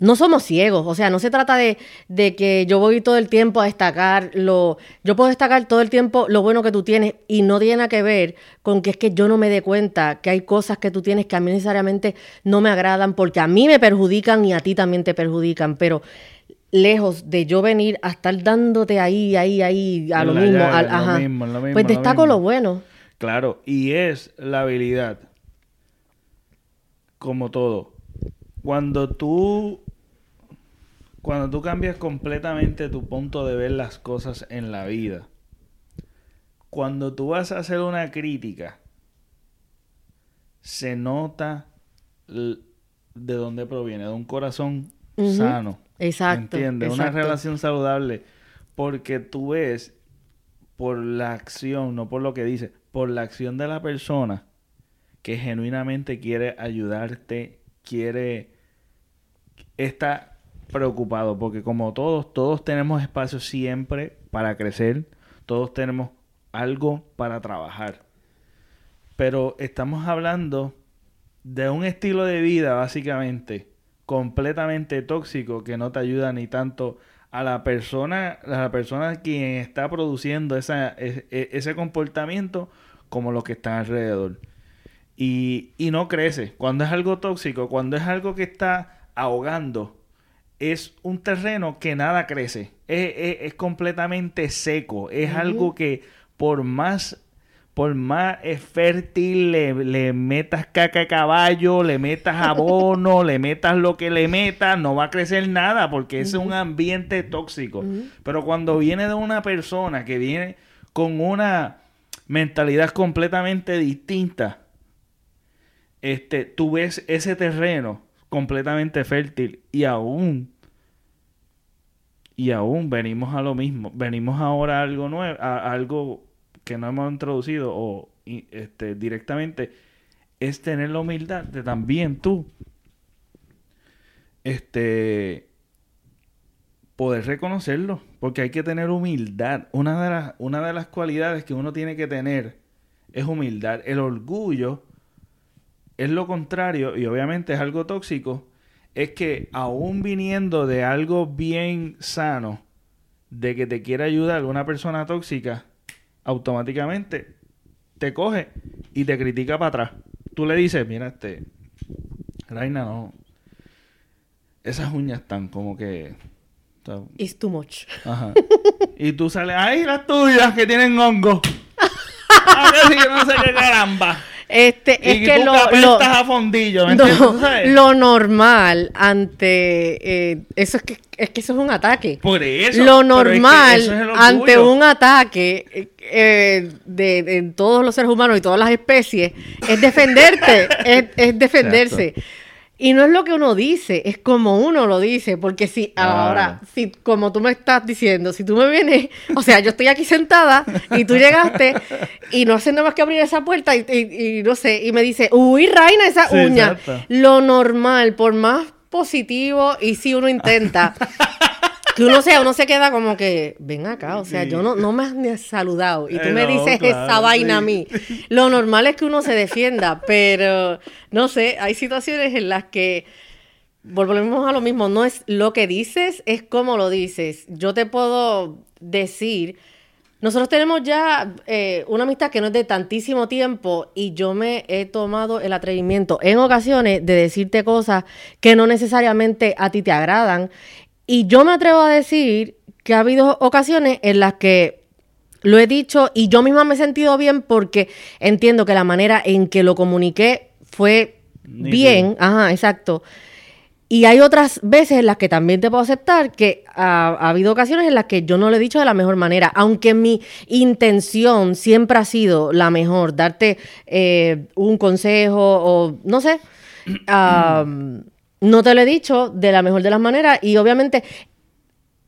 no somos ciegos, o sea, no se trata de, que yo voy todo el tiempo a destacar lo, yo puedo destacar todo el tiempo lo bueno que tú tienes y no tiene nada que ver con que es que yo no me dé cuenta que hay cosas que tú tienes que a mí necesariamente no me agradan porque a mí me perjudican y a ti también te perjudican, pero lejos de yo venir a estar dándote ahí, ahí, ahí, a lo, mismo, ajá, pues destaco lo bueno. Claro, y es la habilidad, como todo. Cuando tú cuando tú cambias completamente tu punto de ver las cosas en la vida, cuando tú vas a hacer una crítica, se nota de dónde proviene, de un corazón sano. Exacto. ¿Entiendes? Una relación saludable. Porque tú ves por la acción, no por lo que dice, por la acción de la persona que genuinamente quiere ayudarte, quiere, está preocupado porque como todos, todos tenemos espacio siempre para crecer, todos tenemos algo para trabajar. Pero estamos hablando de un estilo de vida básicamente completamente tóxico que no te ayuda ni tanto a la persona, a la persona quien está produciendo esa, e, e, ese comportamiento como los que están alrededor. Y, y no crece. Cuando es algo tóxico, cuando es algo que está ahogando es un terreno que nada crece. Es, completamente seco. Es algo que por más por más fértil le, metas caca a caballo, le metas abono, le metas lo que le metas, no va a crecer nada porque es un ambiente tóxico. Pero cuando viene de una persona que viene con una mentalidad completamente distinta, este, tú ves ese terreno completamente fértil y aún y aún venimos a lo mismo. Venimos ahora a algo nuevo a algo que no hemos introducido o este directamente es tener la humildad de también tú este poder reconocerlo porque hay que tener humildad. Una de las una de las cualidades que uno tiene que tener es humildad. El orgullo es lo contrario y obviamente es algo tóxico, es que aún viniendo de algo bien sano, de que te quiere ayudar una persona tóxica, automáticamente te coge y te critica para atrás. Tú le dices, mira, este, Reina, no, esas uñas están como que It's too much. Ajá. y tú sales, ay, las tuyas que tienen hongo. Ah, que no sé qué caramba. Este, es que lo, lo, a fondillo, ¿me lo normal ante eh, eso es que es que eso es un ataque. Por eso. Lo normal ante un ataque eh, de, de, todos los seres humanos y todas las especies es defenderte, es, es, defenderse. Y no es lo que uno dice, es como uno lo dice, porque si ahora, si como tú me estás diciendo, si tú me vienes, o sea, yo estoy aquí sentada y tú llegaste y no haciendo más que abrir esa puerta y, no sé, y me dice, uy, Raina, esa uña. Lo normal, por más positivo y si uno intenta que uno sea, uno se queda como que, ven acá, o sea, yo no, no me has saludado. Y tú me dices esa vaina a mí. Lo normal es que uno se defienda, pero no sé, hay situaciones en las que volvemos a lo mismo, no es lo que dices, es cómo lo dices. Yo te puedo decir, nosotros tenemos ya eh, una amistad que no es de tantísimo tiempo y yo me he tomado el atrevimiento en ocasiones de decirte cosas que no necesariamente a ti te agradan y yo me atrevo a decir que ha habido ocasiones en las que lo he dicho y yo misma me he sentido bien porque entiendo que la manera en que lo comuniqué fue bien. Ajá, exacto. Y hay otras veces en las que también te puedo aceptar que ha, habido ocasiones en las que yo no lo he dicho de la mejor manera, aunque mi intención siempre ha sido la mejor, darte eh, un consejo o no sé no te lo he dicho de la mejor de las maneras y obviamente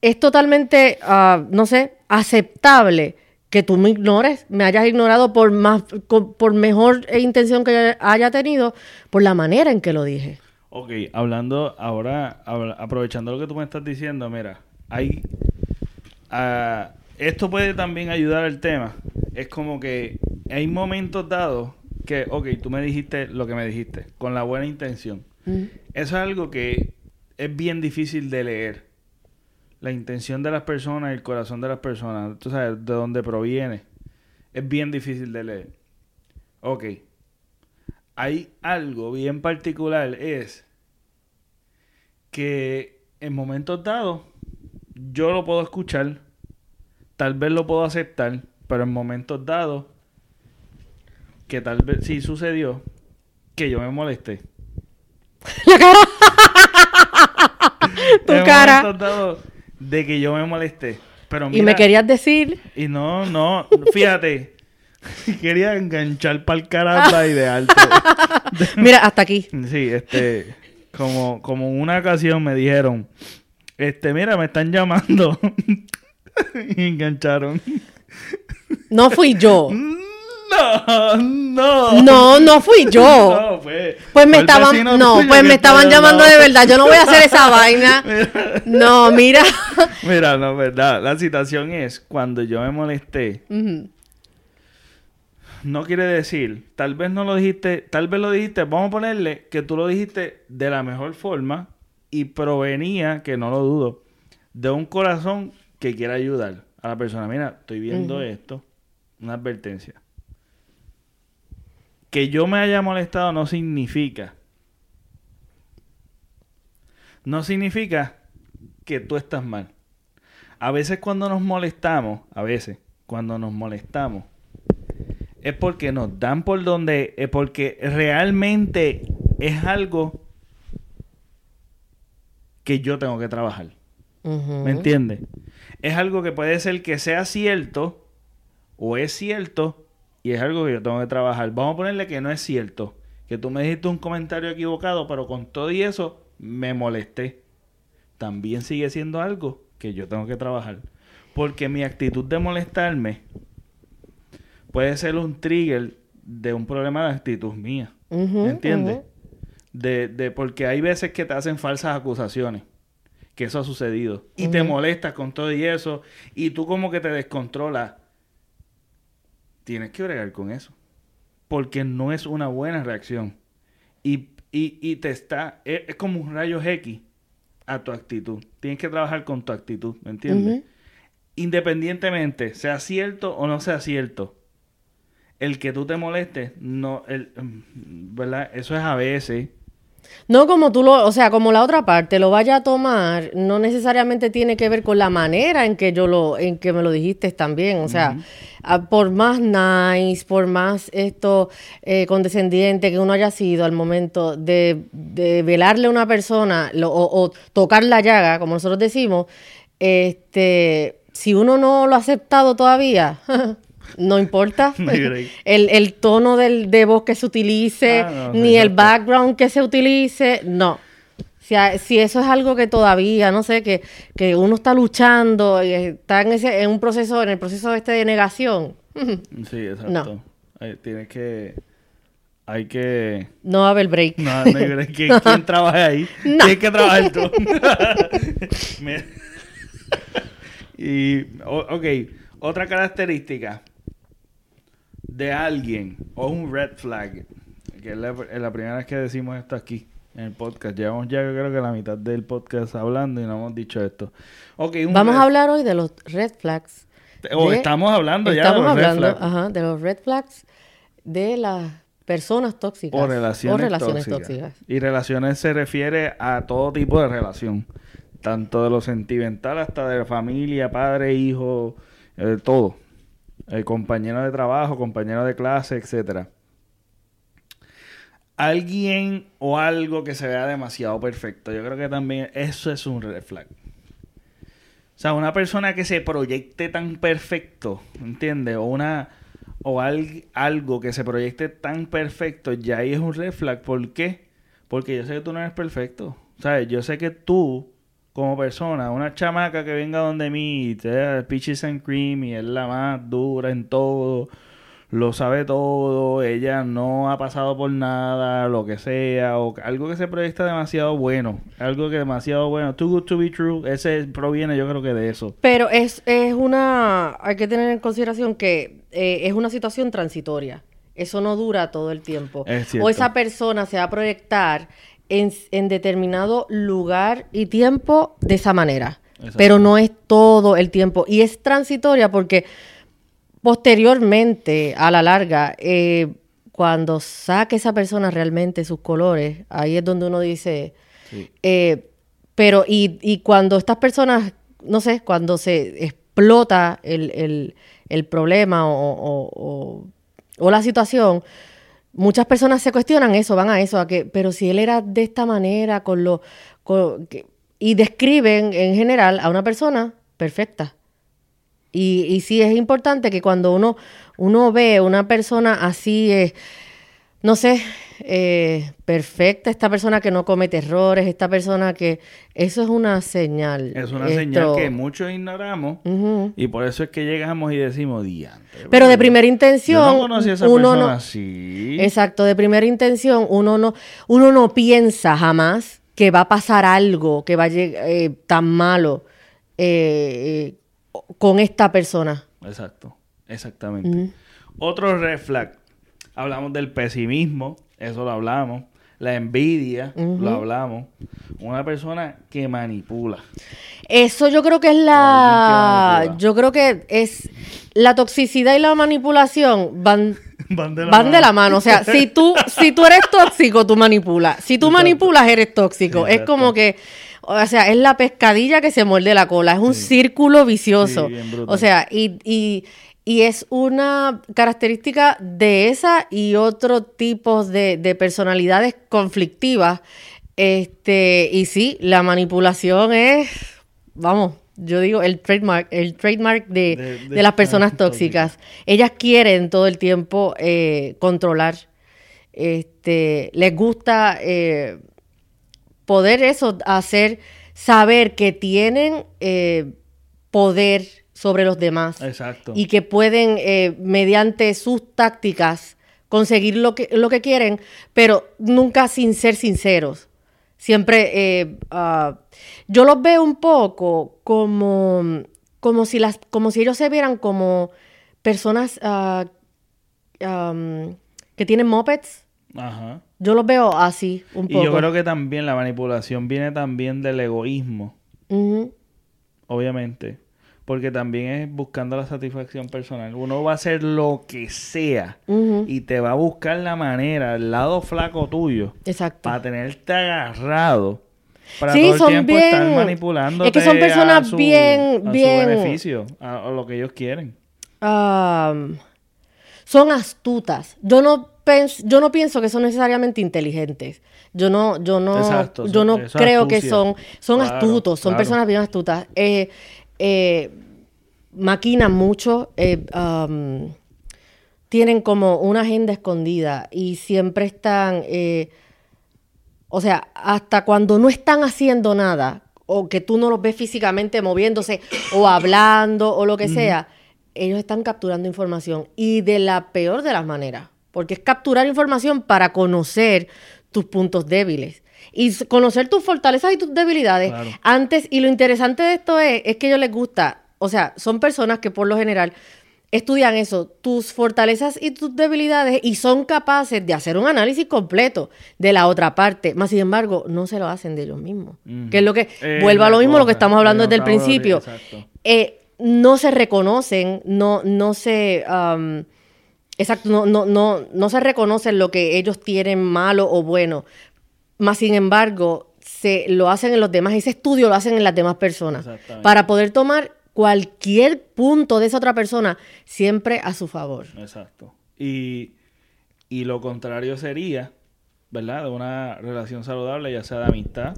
es totalmente, ah, no sé, aceptable que tú me ignores, me hayas ignorado por más, por mejor intención que haya tenido, por la manera en que lo dije. Ok, hablando ahora, aprovechando lo que tú me estás diciendo, mira, hay, ah, esto puede también ayudar al tema. Es como que hay momentos dados que, ok, tú me dijiste lo que me dijiste, con la buena intención. Eso es algo que es bien difícil de leer. La intención de las personas, el corazón de las personas, tú sabes, de dónde proviene. Es bien difícil de leer. Ok. Hay algo bien particular, es que en momentos dados yo lo puedo escuchar, tal vez lo puedo aceptar, pero en momentos dados que tal vez sí sucedió que yo me molesté. La cara. tu cara. De que yo me molesté. Pero y me querías decir. Y no, no, fíjate. Quería enganchar para el caramba y de alto. mira, hasta aquí. Sí, este. Como, como una ocasión me dijeron. Este, mira, me están llamando. y engancharon. No fui yo. No, no. No, no fui yo. No, pues. Pues me estaban, no, pues me estaban llamando de verdad. Yo no voy a hacer esa vaina. No, mira. Mira, no, verdad. La situación es cuando yo me molesté. No quiere decir, tal vez no lo dijiste, tal vez lo dijiste, vamos a ponerle que tú lo dijiste de la mejor forma y provenía, que no lo dudo, de un corazón que quiera ayudar a la persona. Mira, estoy viendo esto, una advertencia que yo me haya molestado no significa. No significa que tú estás mal. A veces cuando nos molestamos, a veces cuando nos molestamos, es porque nos dan por donde, es porque realmente es algo que yo tengo que trabajar. ¿Me entiendes? Es algo que puede ser que sea cierto o es cierto, y es algo que yo tengo que trabajar. Vamos a ponerle que no es cierto. Que tú me dijiste un comentario equivocado, pero con todo y eso me molesté. También sigue siendo algo que yo tengo que trabajar. Porque mi actitud de molestarme puede ser un trigger de un problema de actitud mía. ¿Me entiendes? de, de, porque hay veces que te hacen falsas acusaciones. Que eso ha sucedido. Y te molestas con todo y eso. Y tú como que te descontrolas tienes que bregar con eso. Porque no es una buena reacción. Y, y, te está, es, como un rayo X a tu actitud. Tienes que trabajar con tu actitud, ¿me entiendes? Independientemente, sea cierto o no sea cierto, el que tú te molestes, no, el, ¿verdad? Eso es a veces, No como tú lo, o sea, como la otra parte lo vaya a tomar, no necesariamente tiene que ver con la manera en que yo lo, en que me lo dijiste también. O sea, por más nice, por más esto eh, condescendiente que uno haya sido al momento de, velarle a una persona o, o, tocar la llaga, como nosotros decimos, este, si uno no lo ha aceptado todavía, No importa el, el, tono del, de voz que se utilice, ah, ni el background que se utilice, no. Si, si, eso es algo que todavía, no sé, que, que uno está luchando, y está en, ese, en un proceso, en el proceso este de negación. Sí, exacto. No. tienes que... Hay que... No va a haber break. No, no hay break. ¿Quién, trabaja ahí? Tienes que trabajar tú. y, ok, otra característica de alguien o un red flag, que es la, primera vez que decimos esto aquí en el podcast. Llevamos ya creo que la mitad del podcast hablando y no hemos dicho esto. Vamos a hablar hoy de los red flags. O estamos hablando ya de los red flags. de los red flags de las personas tóxicas. O relaciones, tóxicas. Y relaciones se refiere a todo tipo de relación. Tanto de lo sentimental hasta de familia, padre, hijo, eh, todo el compañero de trabajo, compañero de clase, etcétera. Alguien o algo que se vea demasiado perfecto. Yo creo que también eso es un red flag. O sea, una persona que se proyecte tan perfecto, ¿entiendes? O una o algo que se proyecte tan perfecto, ya ahí es un red flag. ¿Por qué? Porque yo sé que tú no eres perfecto. Sea, yo sé que tú como persona, una chamaca que venga donde mí, te peaches and cream y es la más dura en todo, lo sabe todo, ella no ha pasado por nada, lo que sea, o algo que se proyecta demasiado bueno, algo que demasiado bueno, too good to be true, ese proviene yo creo que de eso. Pero es, es una, hay que tener en consideración que eh, es una situación transitoria. Eso no dura todo el tiempo. o esa persona se va a proyectar en, determinado lugar y tiempo de esa manera. Pero no es todo el tiempo. Y es transitoria porque posteriormente, a la larga, eh, cuando saque esa persona realmente sus colores, ahí es donde uno dice, eh, pero y, cuando estas personas, no sé, cuando se explota el, problema o, o la situación, muchas personas se cuestionan eso, van a eso, a que, pero si él era de esta manera, con lo, y describen en general a una persona perfecta. Y, y sí es importante que cuando uno, uno ve una persona así, eh, no sé, eh, perfecta, esta persona que no comete errores, esta persona que... Eso es una señal. Es una señal que muchos ignoramos y por eso es que llegamos y decimos, diante. Pero de primera intención... no a esa uno persona así. Exacto, de primera intención uno no, uno no piensa jamás que va a pasar algo, que va a llegar eh, tan malo eh, con esta persona. Exacto, exactamente. Otro red flag. Hablamos del pesimismo, eso lo hablamos. La envidia, lo hablamos. Una persona que manipula. Eso yo creo que es la... Yo creo que es... La toxicidad y la manipulación van... Van de la, van mano. De la mano. O sea, si tú, si tú eres tóxico, tú manipulas. Si tú manipulas, eres tóxico. es como que... O sea, es la pescadilla que se muerde la cola. Es un círculo vicioso. o sea, y y es una característica de esa y otro tipo de, personalidades conflictivas. Este, y sí, la manipulación es, vamos, yo digo, el trademark, el trademark de, las personas tóxicas. Ellas quieren todo el tiempo eh, controlar. Este, les gusta eh, poder eso, hacer, saber que tienen eh, poder sobre los demás. Exacto. Y que pueden, eh, mediante sus tácticas, conseguir lo que, lo que quieren, pero nunca sin ser sinceros. Siempre, eh, ah, yo los veo un poco como, como, si las, como si ellos se vieran como personas ah, que tienen mopeds. Ajá. Yo los veo así, un poco. Y yo creo que también la manipulación viene también del egoísmo. Obviamente. Porque también es buscando la satisfacción personal. Uno va a hacer lo que sea y te va a buscar la manera, el lado flaco tuyo, Exacto. para tenerte agarrado. Para sí, todo el son tiempo bien, estar manipulando. Es que son personas bien, a bien. Su beneficio, a, a, lo que ellos quieren. Um, son astutas. Yo no yo no pienso que son necesariamente inteligentes. Yo no, yo no, Exacto, yo no creo que son, son Claro, astutos, son claro. personas bien astutas. Eh, eh, maquinan mucho, eh, um, tienen como una agenda escondida y siempre están, eh, o sea, hasta cuando no están haciendo nada o que tú no los ves físicamente moviéndose o hablando o lo que sea, ellos están capturando información y de la peor de las maneras, porque es capturar información para conocer tus puntos débiles y conocer tus fortalezas y tus debilidades Claro. antes y lo interesante de esto es, es que ellos les gusta, o sea, son personas que por lo general estudian eso, tus fortalezas y tus debilidades y son capaces de hacer un análisis completo de la otra parte, más sin embargo, no se lo hacen de ellos mismos. Que es lo que, Eh, vuelvo a lo mismo, lo que estamos hablando desde el principio. Eh, no se reconocen, no, no se... um, Exacto, no, no, no, no se reconocen lo que ellos tienen malo o bueno. Más sin embargo, se lo hacen en los demás, ese estudio lo hacen en las demás personas. Para poder tomar cualquier punto de esa otra persona siempre a su favor. Exacto. Y, y lo contrario sería, ¿verdad? De una relación saludable, ya sea de amistad,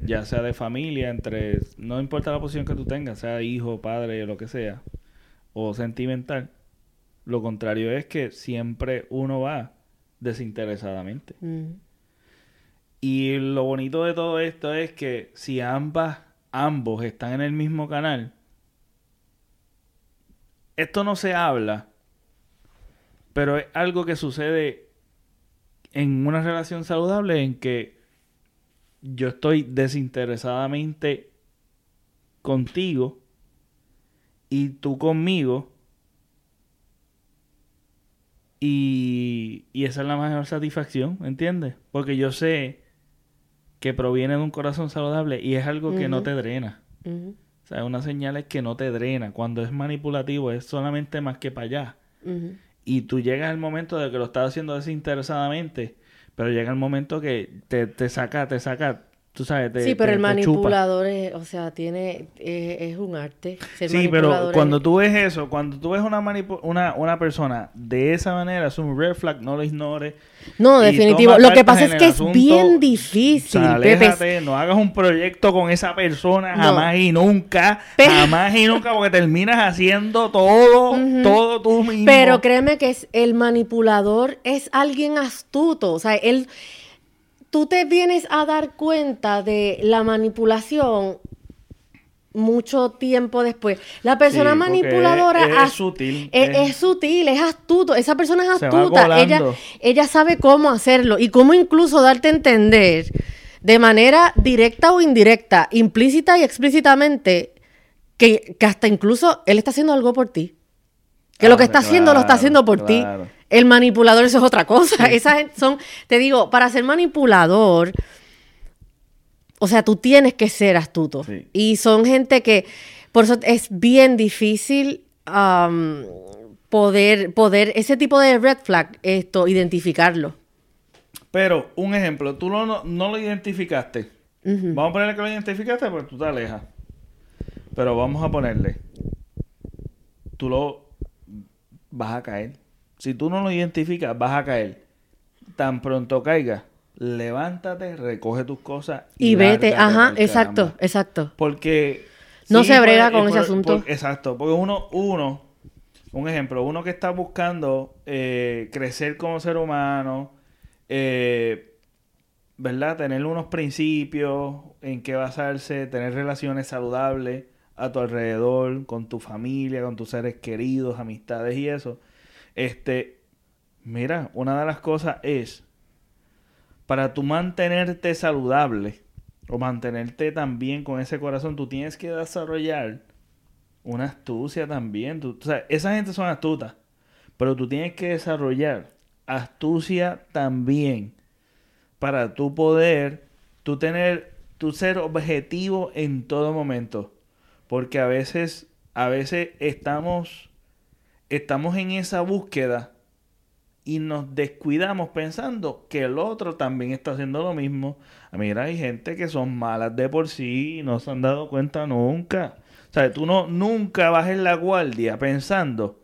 ya sea de familia, entre, no importa la posición que tú tengas, sea hijo, padre, lo que sea, o sentimental. Lo contrario es que siempre uno va desinteresadamente. Mm. Y lo bonito de todo esto es que si ambas, ambos están en el mismo canal, esto no se habla, pero es algo que sucede en una relación saludable en que yo estoy desinteresadamente contigo y tú conmigo y, y esa es la mayor satisfacción, ¿entiendes? Porque yo sé que proviene de un corazón saludable y es algo que no te drena. O sea, una señal es que no te drena. Cuando es manipulativo es solamente más que para allá. Y tú llegas al momento de que lo estás haciendo desinteresadamente, pero llega el momento que te, te saca, te saca, tú sabes, te sí, pero te- el manipulador es, o sea, tiene, es, es un arte. Ser Sí, pero es- cuando tú ves eso, cuando tú ves una, manipu- una, una persona de esa manera, es un red flag, no lo ignores. No, definitivo. Lo que pasa es que es bien difícil, Pepe. aléjate, no hagas un proyecto con esa persona No. jamás y nunca, Pero- jamás y nunca, porque terminas haciendo todo, todo tú mismo. Pero créeme que es, el manipulador es alguien astuto. O sea, él. Tú te vienes a dar cuenta de la manipulación mucho tiempo después. La persona Sí, manipuladora es- sutil, Es, sutil, es astuto. Esa persona es astuta. Ella, sabe cómo hacerlo y cómo incluso darte a entender de manera directa o indirecta, implícita y explícitamente, que, que hasta incluso él está haciendo algo por ti. Que lo Ah, que está haciendo lo está haciendo por claro. ti. El manipulador eso es otra cosa. Esa gente son, te digo, para ser manipulador, o sea, tú tienes que ser astuto. Sí. Y son gente que, por eso es bien difícil poder, poder, ese tipo de red flag, esto, identificarlo. Pero, un ejemplo, tú no, no, lo identificaste. Vamos a ponerle que lo identificaste, pues tú te alejas. Pero vamos a ponerle. Tú lo vas a caer. Si tú no lo identificas, vas a caer. Tan pronto caiga, levántate, recoge tus cosas Y vete, lárgate ajá, exacto, caramba. exacto. Porque No se brega con ese por- asunto. por- exacto, porque uno, uno, un ejemplo, uno que está buscando eh, crecer como ser humano, eh, ¿verdad? Tener unos principios en que basarse, tener relaciones saludables a tu alrededor, con tu familia, con tus seres queridos, amistades y eso. Este, mira, una de las cosas es para tú mantenerte saludable o mantenerte también con ese corazón, tú tienes que desarrollar una astucia también. Tú- o sea, esa gente son astutas, pero tú tienes que desarrollar astucia también para tú poder, tú tener, tú ser objetivo en todo momento. Porque a veces a veces estamos, estamos en esa búsqueda y nos descuidamos pensando que el otro también está haciendo lo mismo. Ah, mira, hay gente que son malas de por sí y no se han dado cuenta nunca. O sea, tú no nunca bajes la guardia pensando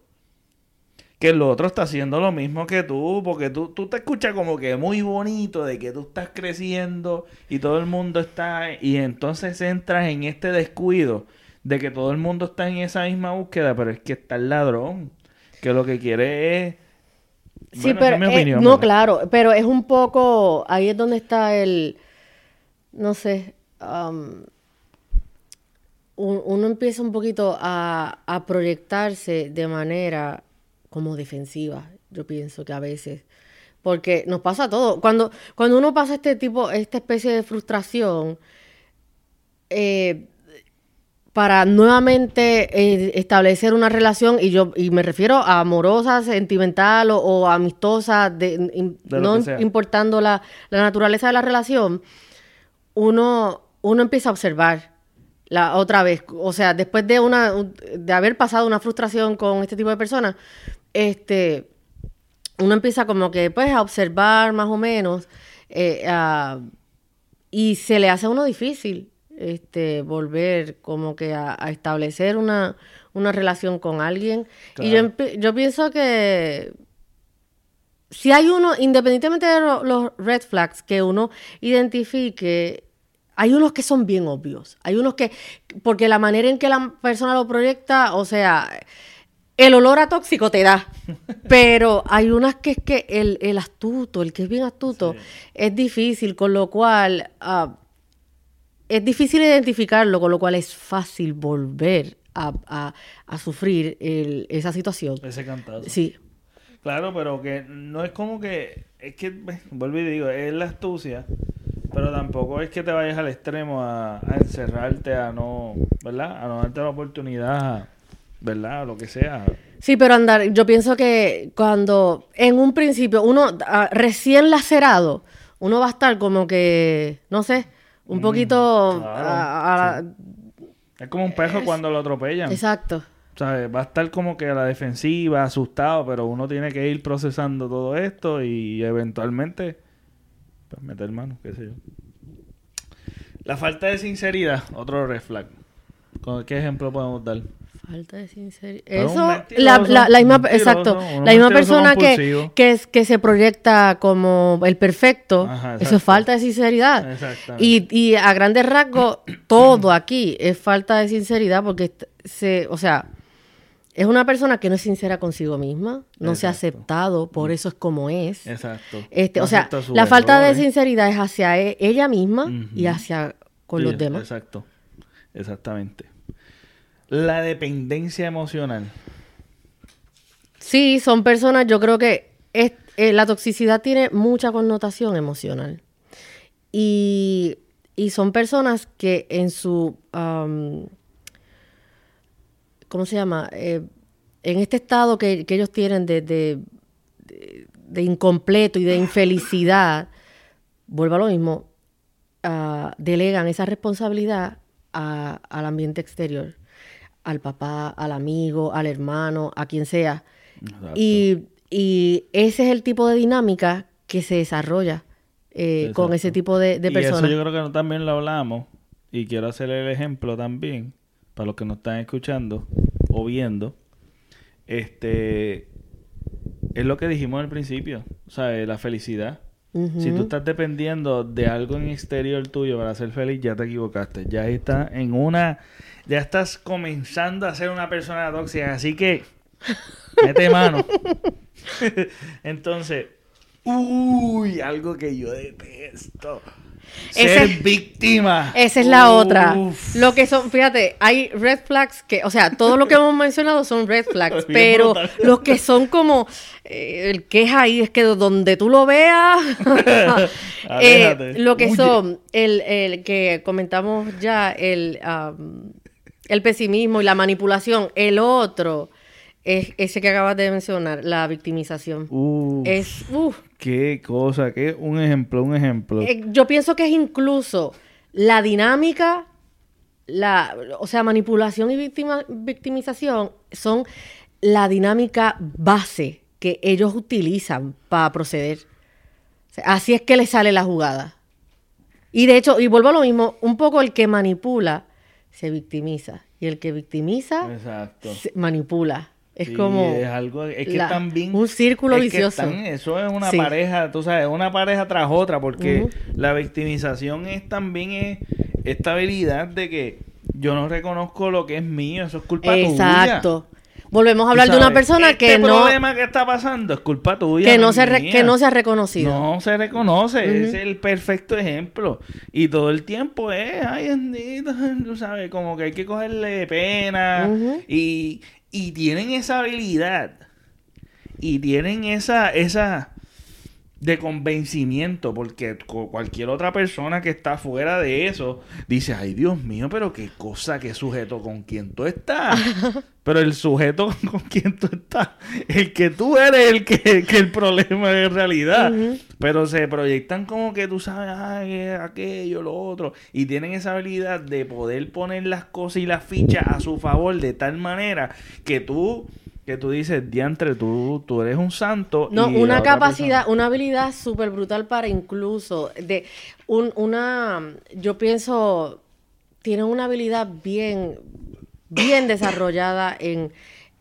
que el otro está haciendo lo mismo que tú, porque tú, tú te escuchas como que muy bonito de que tú estás creciendo y todo el mundo está, y entonces entras en este descuido de que todo el mundo está en esa misma búsqueda, pero es que está el ladrón, que lo que quiere es Sí, pero no, claro, pero es un poco, ahí es donde está el, no sé, um, uno empieza un poquito a, a, proyectarse de manera como defensiva, yo pienso que a veces, porque nos pasa todo, cuando, cuando uno pasa este tipo, esta especie de frustración, eh, para nuevamente eh, establecer una relación y yo y me refiero a amorosa, sentimental o, amistosa, de, no importando la, naturaleza de la relación, uno, uno empieza a observar la otra vez, o sea, después de una de haber pasado una frustración con este tipo de personas, este uno empieza como que pues a observar más o menos eh, y se le hace a uno difícil este, volver como que a, establecer una, relación con alguien. Y yo, yo pienso que si hay uno, independientemente de los red flags que uno identifique, hay unos que son bien obvios. Hay unos que, porque la manera en que la persona lo proyecta, o sea, el olor a tóxico te da. Pero hay unas que es que el, astuto, el que es bien astuto, es difícil, con lo cual ah, es difícil identificarlo, con lo cual es fácil volver a, sufrir esa situación. Ese cantado. Sí. Claro, pero que no es como que, es que, vuelvo y digo, es la astucia, pero tampoco es que te vayas al extremo a, encerrarte, a no, ¿verdad? A no darte la oportunidad, ¿verdad? O lo que sea. Sí, pero andar, yo pienso que cuando en un principio uno ah, recién lacerado, uno va a estar como que, no sé, un mm, poquito... Es como un perro cuando lo atropellan. Exacto. O sea, va a estar como que a la defensiva, asustado, pero uno tiene que ir procesando todo esto y eventualmente pues, meter mano, qué sé yo. La falta de sinceridad, otro red flag. ¿Qué ejemplo podemos dar? Falta de sinceridad. Eso, la, la, misma, exacto, la misma persona que, que, que, se proyecta como el perfecto, eso es falta de sinceridad. Y, y a grandes rasgos, todo aquí es falta de sinceridad porque se, o sea, es una persona que no es sincera consigo misma, no se ha aceptado, por eso es como es. Exacto. Este, o sea, la falta de sinceridad es hacia e, ella misma y hacia con los demás. Exacto. Exactamente. La dependencia emocional. Sí, son personas, yo creo que eh, la toxicidad tiene mucha connotación emocional. Y, son personas que en su, ¿cómo se llama? Eh, en este estado que, ellos tienen de, de, incompleto y de infelicidad, vuelvo a lo mismo, ah, delegan esa responsabilidad al ambiente exterior al papá, al amigo, al hermano, a quien sea. Y, ese es el tipo de dinámica que se desarrolla eh, con ese tipo de, personas. Y eso yo creo que también lo hablamos y quiero hacer el ejemplo también para los que nos están escuchando o viendo. Este es lo que dijimos al principio, o sea, la felicidad. Si tú estás dependiendo de algo en exterior tuyo para ser feliz, ya te equivocaste. Ya estás en una ya estás comenzando a ser una persona tóxica, así que mete mano. Entonces, uy, algo que yo detesto. Ser víctima. Esa es la otra. Lo que son, fíjate, hay red flags que, o sea, todo lo que hemos mencionado son red flags, pero los que son como, eh, el que es ahí es que donde tú lo veas, eh, lo que son, el, el, que comentamos ya, el, el pesimismo y la manipulación. El otro es ese que acabas de mencionar, la victimización. es, Qué cosa, qué un ejemplo, un ejemplo. Eh, yo pienso que es incluso la dinámica la, o sea, manipulación y victimización son la dinámica base que ellos utilizan para proceder. así es que les sale la jugada. Y de hecho, y vuelvo a lo mismo, un poco el que manipula se victimiza y el que victimiza manipula. Es como es algo es que también un círculo vicioso. eso es una pareja, tú sabes, una pareja tras otra porque la victimización es también es esta habilidad de que yo no reconozco lo que es mío, eso es culpa tuya. Exacto. Volvemos a hablar de una persona este que no. El problema que está pasando es culpa tuya. Que no, se, que no se ha reconocido. No se reconoce. Es el perfecto ejemplo. Y todo el tiempo es, ay, tú sabes, como que hay que cogerle pena. y, y tienen esa habilidad. Y tienen esa, esa, de convencimiento, porque cualquier otra persona que está fuera de eso dice, ay Dios mío, pero qué cosa, qué sujeto con quien tú estás. pero el sujeto con quien tú estás, el que tú eres el que, el problema es realidad. Pero se proyectan como que tú sabes, ay, aquello, lo otro. Y tienen esa habilidad de poder poner las cosas y las fichas a su favor de tal manera que tú que tú dices, diantre, tú, tú eres un santo. No, una capacidad, una habilidad súper brutal para incluso, de un, una, yo pienso, tiene una habilidad bien, bien desarrollada en,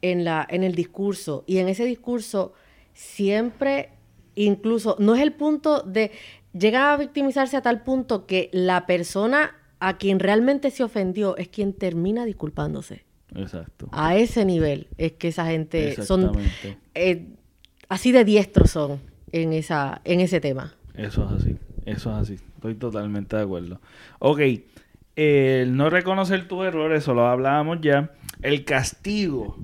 en, la, en el discurso. Y en ese discurso siempre, incluso, no es el punto de, llega a victimizarse a tal punto que la persona a quien realmente se ofendió es quien termina disculpándose. Exacto. A ese nivel es que esa gente son eh, así de diestros son en esa en ese tema. Eso es así, eso es así. Estoy totalmente de acuerdo. Ok, el no reconocer tu error, eso lo hablábamos ya. El castigo,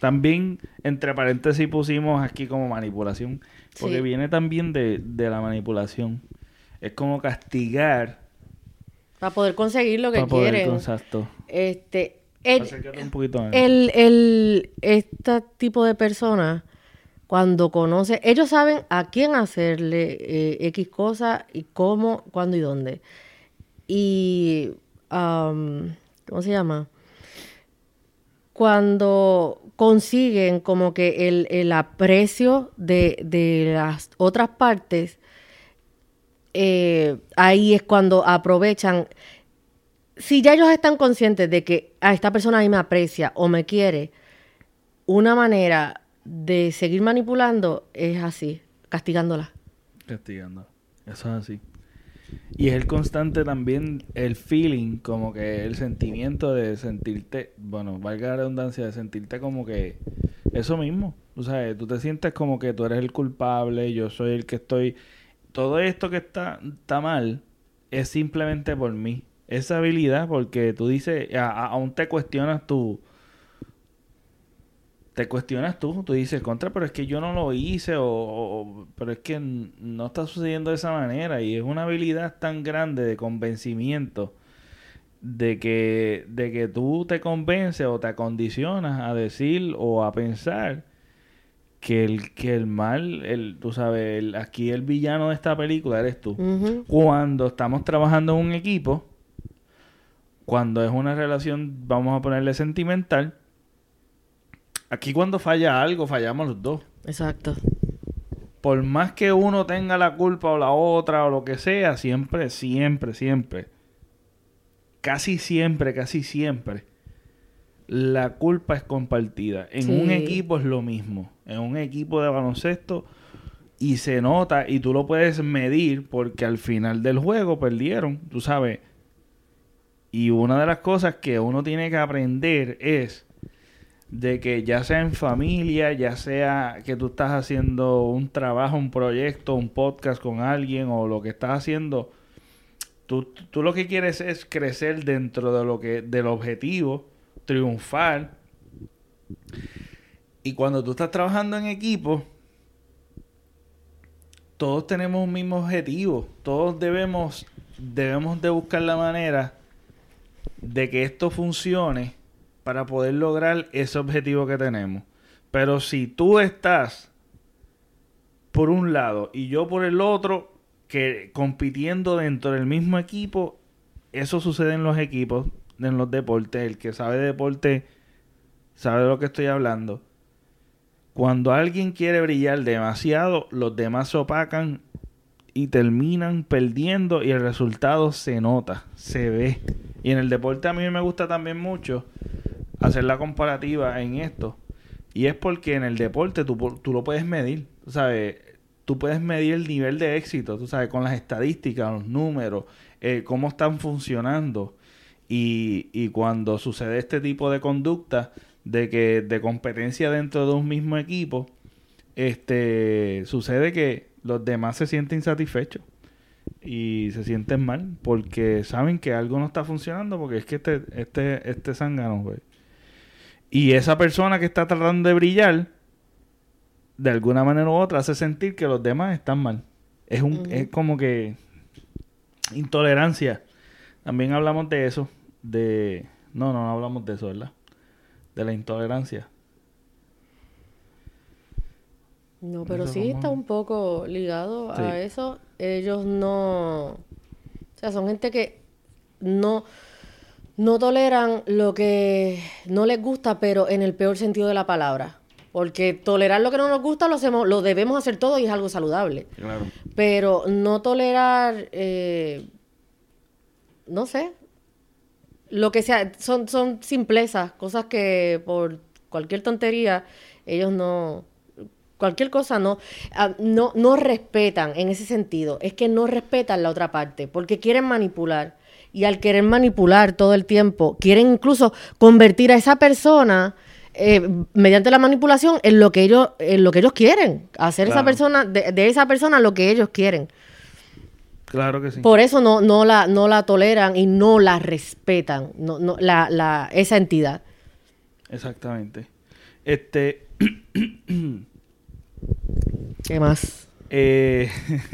también entre paréntesis pusimos aquí como manipulación, porque viene también de, de la manipulación. Es como castigar. Para poder conseguir lo que quieren. Exacto. Este, el, el, este tipo de personas, cuando conoce, ellos saben a quién hacerle eh, X cosas y cómo, cuándo y dónde. Y, ¿cómo se llama? Cuando consiguen como que el, el aprecio de, de, las otras partes, eh, ahí es cuando aprovechan si ya ellos están conscientes de que a esta persona a mí me aprecia o me quiere, una manera de seguir manipulando es así, castigándola. Castigándola. Eso es así. Y es el constante también, el feeling, como que el sentimiento de sentirte, bueno, valga la redundancia, de sentirte como que eso mismo. O sea, tú te sientes como que tú eres el culpable, yo soy el que estoy. Todo esto que está, está mal es simplemente por mí esa habilidad porque tú dices, aún te cuestionas tú, te cuestionas tú, tú dices, contra, pero es que yo no lo hice, o, pero es que no está sucediendo de esa manera, y es una habilidad tan grande de convencimiento de que, de que tú te convences o te acondicionas a decir o a pensar que el, que el mal, el, tú sabes, aquí el villano de esta película eres tú. Cuando estamos trabajando en un equipo, cuando es una relación, vamos a ponerle sentimental, aquí cuando falla algo, fallamos los dos. Exacto. Por más que uno tenga la culpa o la otra o lo que sea, siempre, siempre, siempre, casi siempre, casi siempre, la culpa es compartida. En un equipo es lo mismo. En un equipo de baloncesto y se nota y tú lo puedes medir porque al final del juego perdieron, tú sabes y una de las cosas que uno tiene que aprender es de que ya sea en familia, ya sea que tú estás haciendo un trabajo, un proyecto, un podcast con alguien o lo que estás haciendo, tú, tú lo que quieres es crecer dentro de lo que del objetivo, triunfar. Y cuando tú estás trabajando en equipo, todos tenemos un mismo objetivo, todos debemos debemos de buscar la manera de que esto funcione para poder lograr ese objetivo que tenemos. Pero si tú estás por un lado y yo por el otro, que compitiendo dentro del mismo equipo, eso sucede en los equipos. en los deportes, el que sabe de deporte sabe de lo que estoy hablando. Cuando alguien quiere brillar demasiado, los demás se opacan y terminan perdiendo y el resultado se nota, se ve. Y en el deporte a mí me gusta también mucho hacer la comparativa en esto. Y es porque en el deporte tú, tú lo puedes medir, ¿sabes? Tú puedes medir el nivel de éxito, tú sabes, con las estadísticas, los números, eh, cómo están funcionando. Y, y cuando sucede este tipo de conducta, de que de competencia dentro de un mismo equipo, este sucede que los demás se sienten insatisfechos y se sienten mal porque saben que algo no está funcionando porque es que este este este zángano, güey. Y esa persona que está tratando de brillar de alguna manera u otra hace sentir que los demás están mal. Es un es como que intolerancia. También hablamos de eso, de no, no, no hablamos de eso, ¿verdad? De la intolerancia. No, pero sí está un poco ligado a eso. Ellos no... O sea, son gente que no, no toleran lo que no les gusta, pero en el peor sentido de la palabra. Porque tolerar lo que no nos gusta lo hacemos, lo debemos hacer todo y es algo saludable. Claro. Pero no tolerar, eh, no sé, lo que sea, son, son simplezas, cosas que por cualquier tontería ellos no, cualquier cosa no, ah, no, no respetan en ese sentido. Es que no respetan la otra parte, porque quieren manipular. Y al querer manipular todo el tiempo, quieren incluso convertir a esa persona eh, mediante la manipulación en lo que ellos, en lo que ellos quieren. Hacer esa persona, de, esa persona lo que ellos quieren. Claro que sí. Por eso no, no, la, no la toleran y no la respetan, no, no, la, la, esa entidad. Exactamente. Este ¿Qué más? Eh,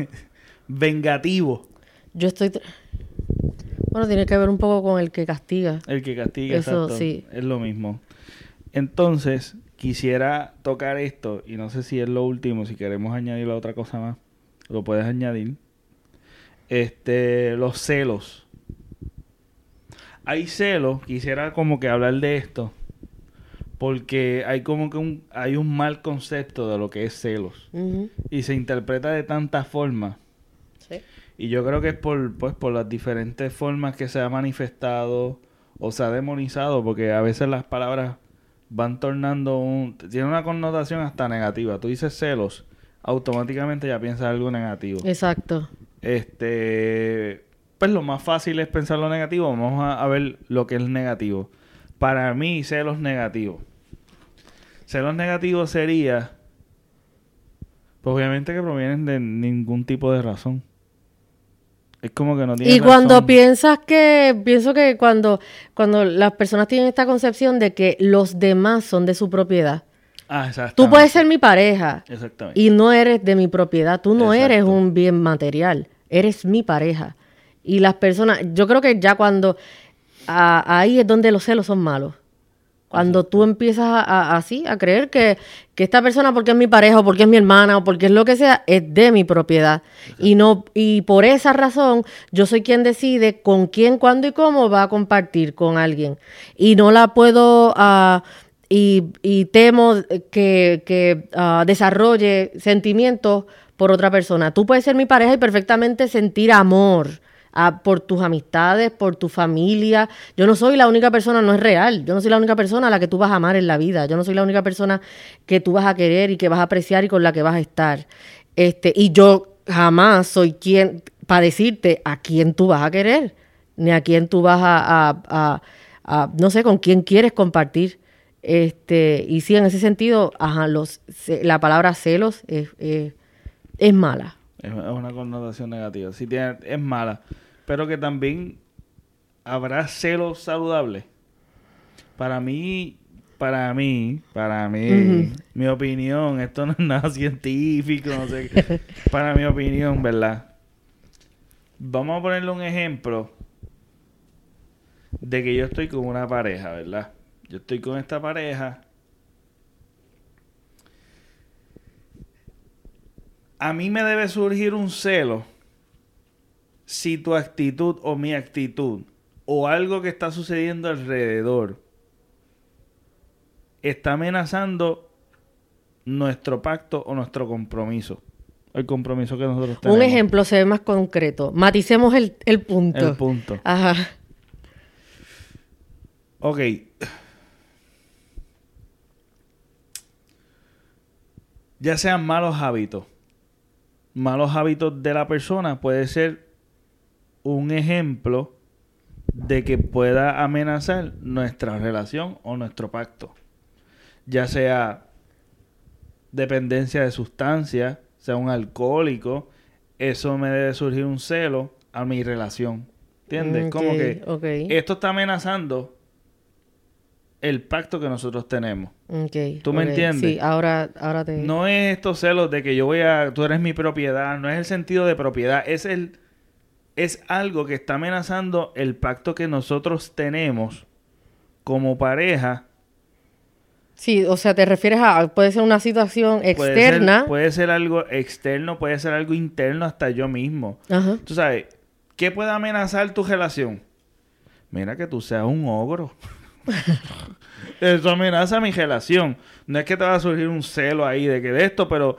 vengativo. Yo estoy... Bueno, tiene que ver un poco con el que castiga. El que castiga, Eso, sí. Es lo mismo. Entonces, quisiera tocar esto, y no sé si es lo último, si queremos añadir otra cosa más, lo puedes añadir. Este, los celos. Hay celos, quisiera como que hablar de esto, porque hay como que un, hay un mal concepto de lo que es celos y se interpreta de tantas formas. Y yo creo que es por, pues, por las diferentes formas que se ha manifestado o se ha demonizado, porque a veces las palabras van tornando un... Tiene una connotación hasta negativa. Tú dices celos, automáticamente ya piensas algo negativo. Exacto. Este... Pues lo más fácil es pensar lo negativo. Vamos a, a ver lo que es negativo. Para mí, celos negativos Celos negativos sería, pues obviamente que provienen de ningún tipo de razón. Es como que no tiene Y cuando piensas que, pienso que cuando, cuando las personas tienen esta concepción de que los demás son de su propiedad. Ah, exacto. Tú puedes ser mi pareja. Exactamente. Y no eres de mi propiedad. Tú no eres un bien material. Eres mi pareja. Y las personas, yo creo que ya cuando ahí es donde los celos son malos. Cuando tú empiezas a, así, a creer que, esta persona, porque es mi pareja, o porque es mi hermana, o porque es lo que sea, es de mi propiedad. Y no, y por esa razón, yo soy quien decide con quién, cuándo y cómo va a compartir con alguien. Y no la puedo, uh, y, temo que, que uh, desarrolle sentimientos por otra persona. Tú puedes ser mi pareja y perfectamente sentir amor por tus amistades, por tu familia. Yo no soy la única persona, no es real. Yo no soy la única persona a la que tú vas a amar en la vida. Yo no soy la única persona que tú vas a querer y que vas a apreciar y con la que vas a estar. Este, y yo jamás soy quien para decirte a quién tú vas a querer, ni a quién tú vas a, no sé, con quién quieres compartir. Este, y sí, en ese sentido, ajá, los, la palabra celos es, es mala. Es una connotación negativa. Sí, tiene, es mala. Pero que también habrá celos saludables. Para mí, para mí, para mí, mi opinión, esto no es nada científico, no sé. para mi opinión, ¿verdad? Vamos a ponerle un ejemplo de que yo estoy con una pareja, ¿verdad? Yo estoy con esta pareja a mí me debe surgir un celo si tu actitud o mi actitud o algo que está sucediendo alrededor está amenazando nuestro pacto o nuestro compromiso. El compromiso que nosotros tenemos. Un ejemplo se ve más concreto. Maticemos el, el punto. El punto. Ajá. Ok. Ya sean malos hábitos. Malos hábitos de la persona puede ser un ejemplo de que pueda amenazar nuestra relación o nuestro pacto. Ya sea dependencia de sustancias, sea un alcohólico, eso me debe surgir un celo a mi relación. ¿Entiendes? Como que esto está amenazando el pacto que nosotros tenemos. ¿Tú me entiendes? Sí, ahora, ahora te... No es estos celos de que yo voy a... Tú eres mi propiedad. No es el sentido de propiedad. Es el... Es algo que está amenazando el pacto que nosotros tenemos como pareja Sí, o sea, te refieres a, puede ser una situación externa. Puede ser, algo externo, puede ser algo interno hasta yo mismo. Ajá. Tú sabes, ¿qué puede amenazar tu relación? Mira que tú seas un ogro. Eso amenaza mi relación. No es que te va a surgir un celo ahí de que de esto, pero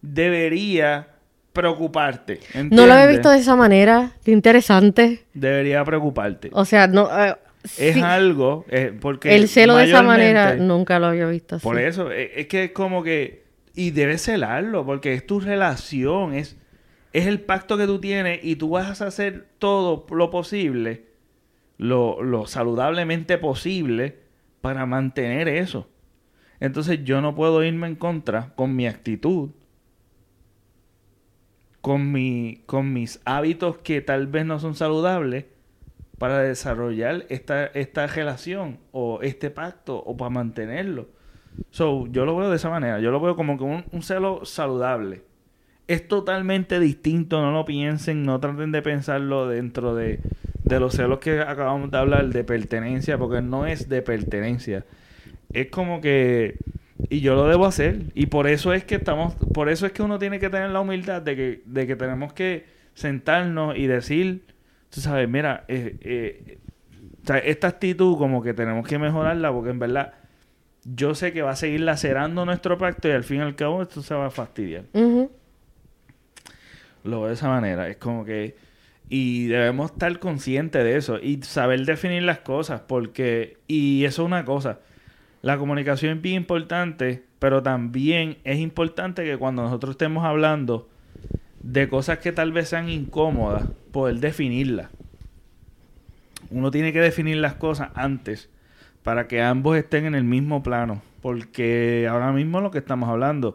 debería preocuparte. No lo había visto de esa manera. Qué interesante. Debería preocuparte. O sea, no, eh, es algo, eh, porque... El celo de esa manera nunca lo había visto así. Por eso, eh, es, que es como que... Y debes celarlo, porque es tu relación, es, es el pacto que tú tienes y tú vas a hacer todo lo posible, lo, lo saludablemente posible, para mantener eso. Entonces yo no puedo irme en contra con mi actitud, con, mi, con mis hábitos que tal vez no son saludables, para desarrollar esta, esta relación o este pacto o para mantenerlo. So, yo lo veo de esa manera. Yo lo veo como que un, celo saludable. Es totalmente distinto, no lo piensen, no traten de pensarlo dentro de, de los celos que acabamos de hablar de pertenencia, porque no es de pertenencia. Es como que y yo lo debo hacer y por eso es que estamos por eso es que uno tiene que tener la humildad de que de que tenemos que sentarnos y decir tú sabes, mira, eh, eh, esta actitud como que tenemos que mejorarla porque en verdad yo sé que va a seguir lacerando nuestro pacto y al fin y al cabo esto se va a fastidiar. Lo veo de esa manera, es como que... Y debemos estar conscientes de eso y saber definir las cosas porque... Y eso es una cosa. La comunicación es bien importante, pero también es importante que cuando nosotros estemos hablando de cosas que tal vez sean incómodas, poder definirlas. Uno tiene que definir las cosas antes para que ambos estén en el mismo plano, porque ahora mismo lo que estamos hablando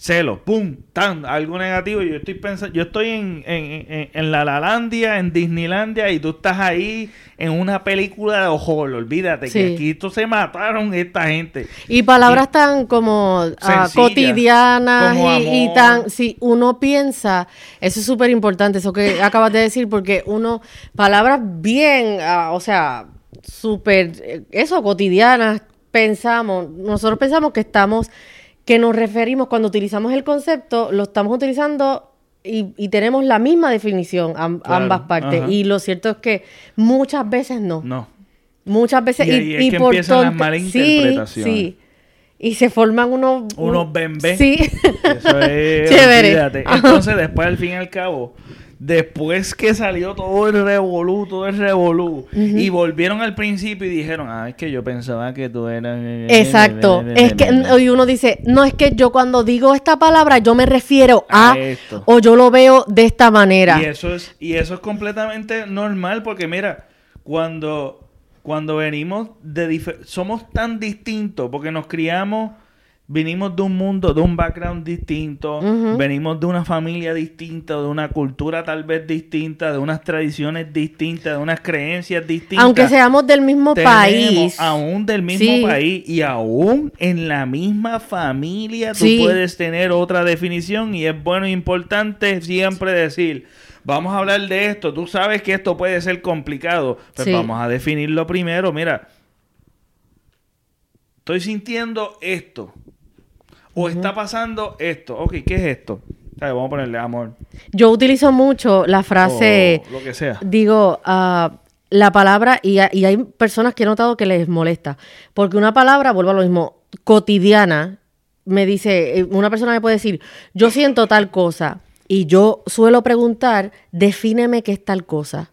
celos, pum, tan, algo negativo. Yo estoy pensando, yo estoy en, en, en, la Lalandia, en Disneylandia, y tú estás ahí en una película de horror. Olvídate que aquí se mataron esta gente. Y palabras tan como ah, cotidianas y, tan, si uno piensa, eso es súper importante, eso que acabas de decir, porque uno, palabras bien, ah, o sea, súper, eh, eso, cotidianas, pensamos, nosotros pensamos que estamos que nos referimos cuando utilizamos el concepto, lo estamos utilizando y, tenemos la misma definición ambas partes. Y lo cierto es que muchas veces no. No. Muchas veces. Y, y, es que empiezan las malinterpretaciones. Sí, sí. Y se forman unos... Unos bembés. Sí. Eso es... Chévere. Entonces, después, al fin y al cabo después que salió todo el revolú, todo el revolú, y volvieron al principio y dijeron, ah, es que yo pensaba que tú eras... Exacto. es que, y uno dice, no, es que yo cuando digo esta palabra, yo me refiero a, o yo lo veo de esta manera. Y eso es, y eso es completamente normal, porque mira, cuando, cuando venimos de... Somos tan distintos, porque nos criamos venimos de un mundo, de un background distinto, venimos de una familia distinta, de una cultura tal vez distinta, de unas tradiciones distintas, de unas creencias distintas. Aunque seamos del mismo país. Aún del mismo país y aún en la misma familia tú puedes tener otra definición y es bueno e importante siempre decir, vamos a hablar de esto, tú sabes que esto puede ser complicado, pero pues vamos a definirlo primero, mira. Estoy sintiendo esto o está pasando esto. Ok, ¿qué es esto? Vamos a ponerle amor. Yo utilizo mucho la frase. lo que sea. Digo, uh, la palabra, y, y, hay personas que he notado que les molesta, porque una palabra, vuelvo a lo mismo, cotidiana, me dice, eh, una persona me puede decir, yo siento tal cosa, y yo suelo preguntar, defíneme qué es tal cosa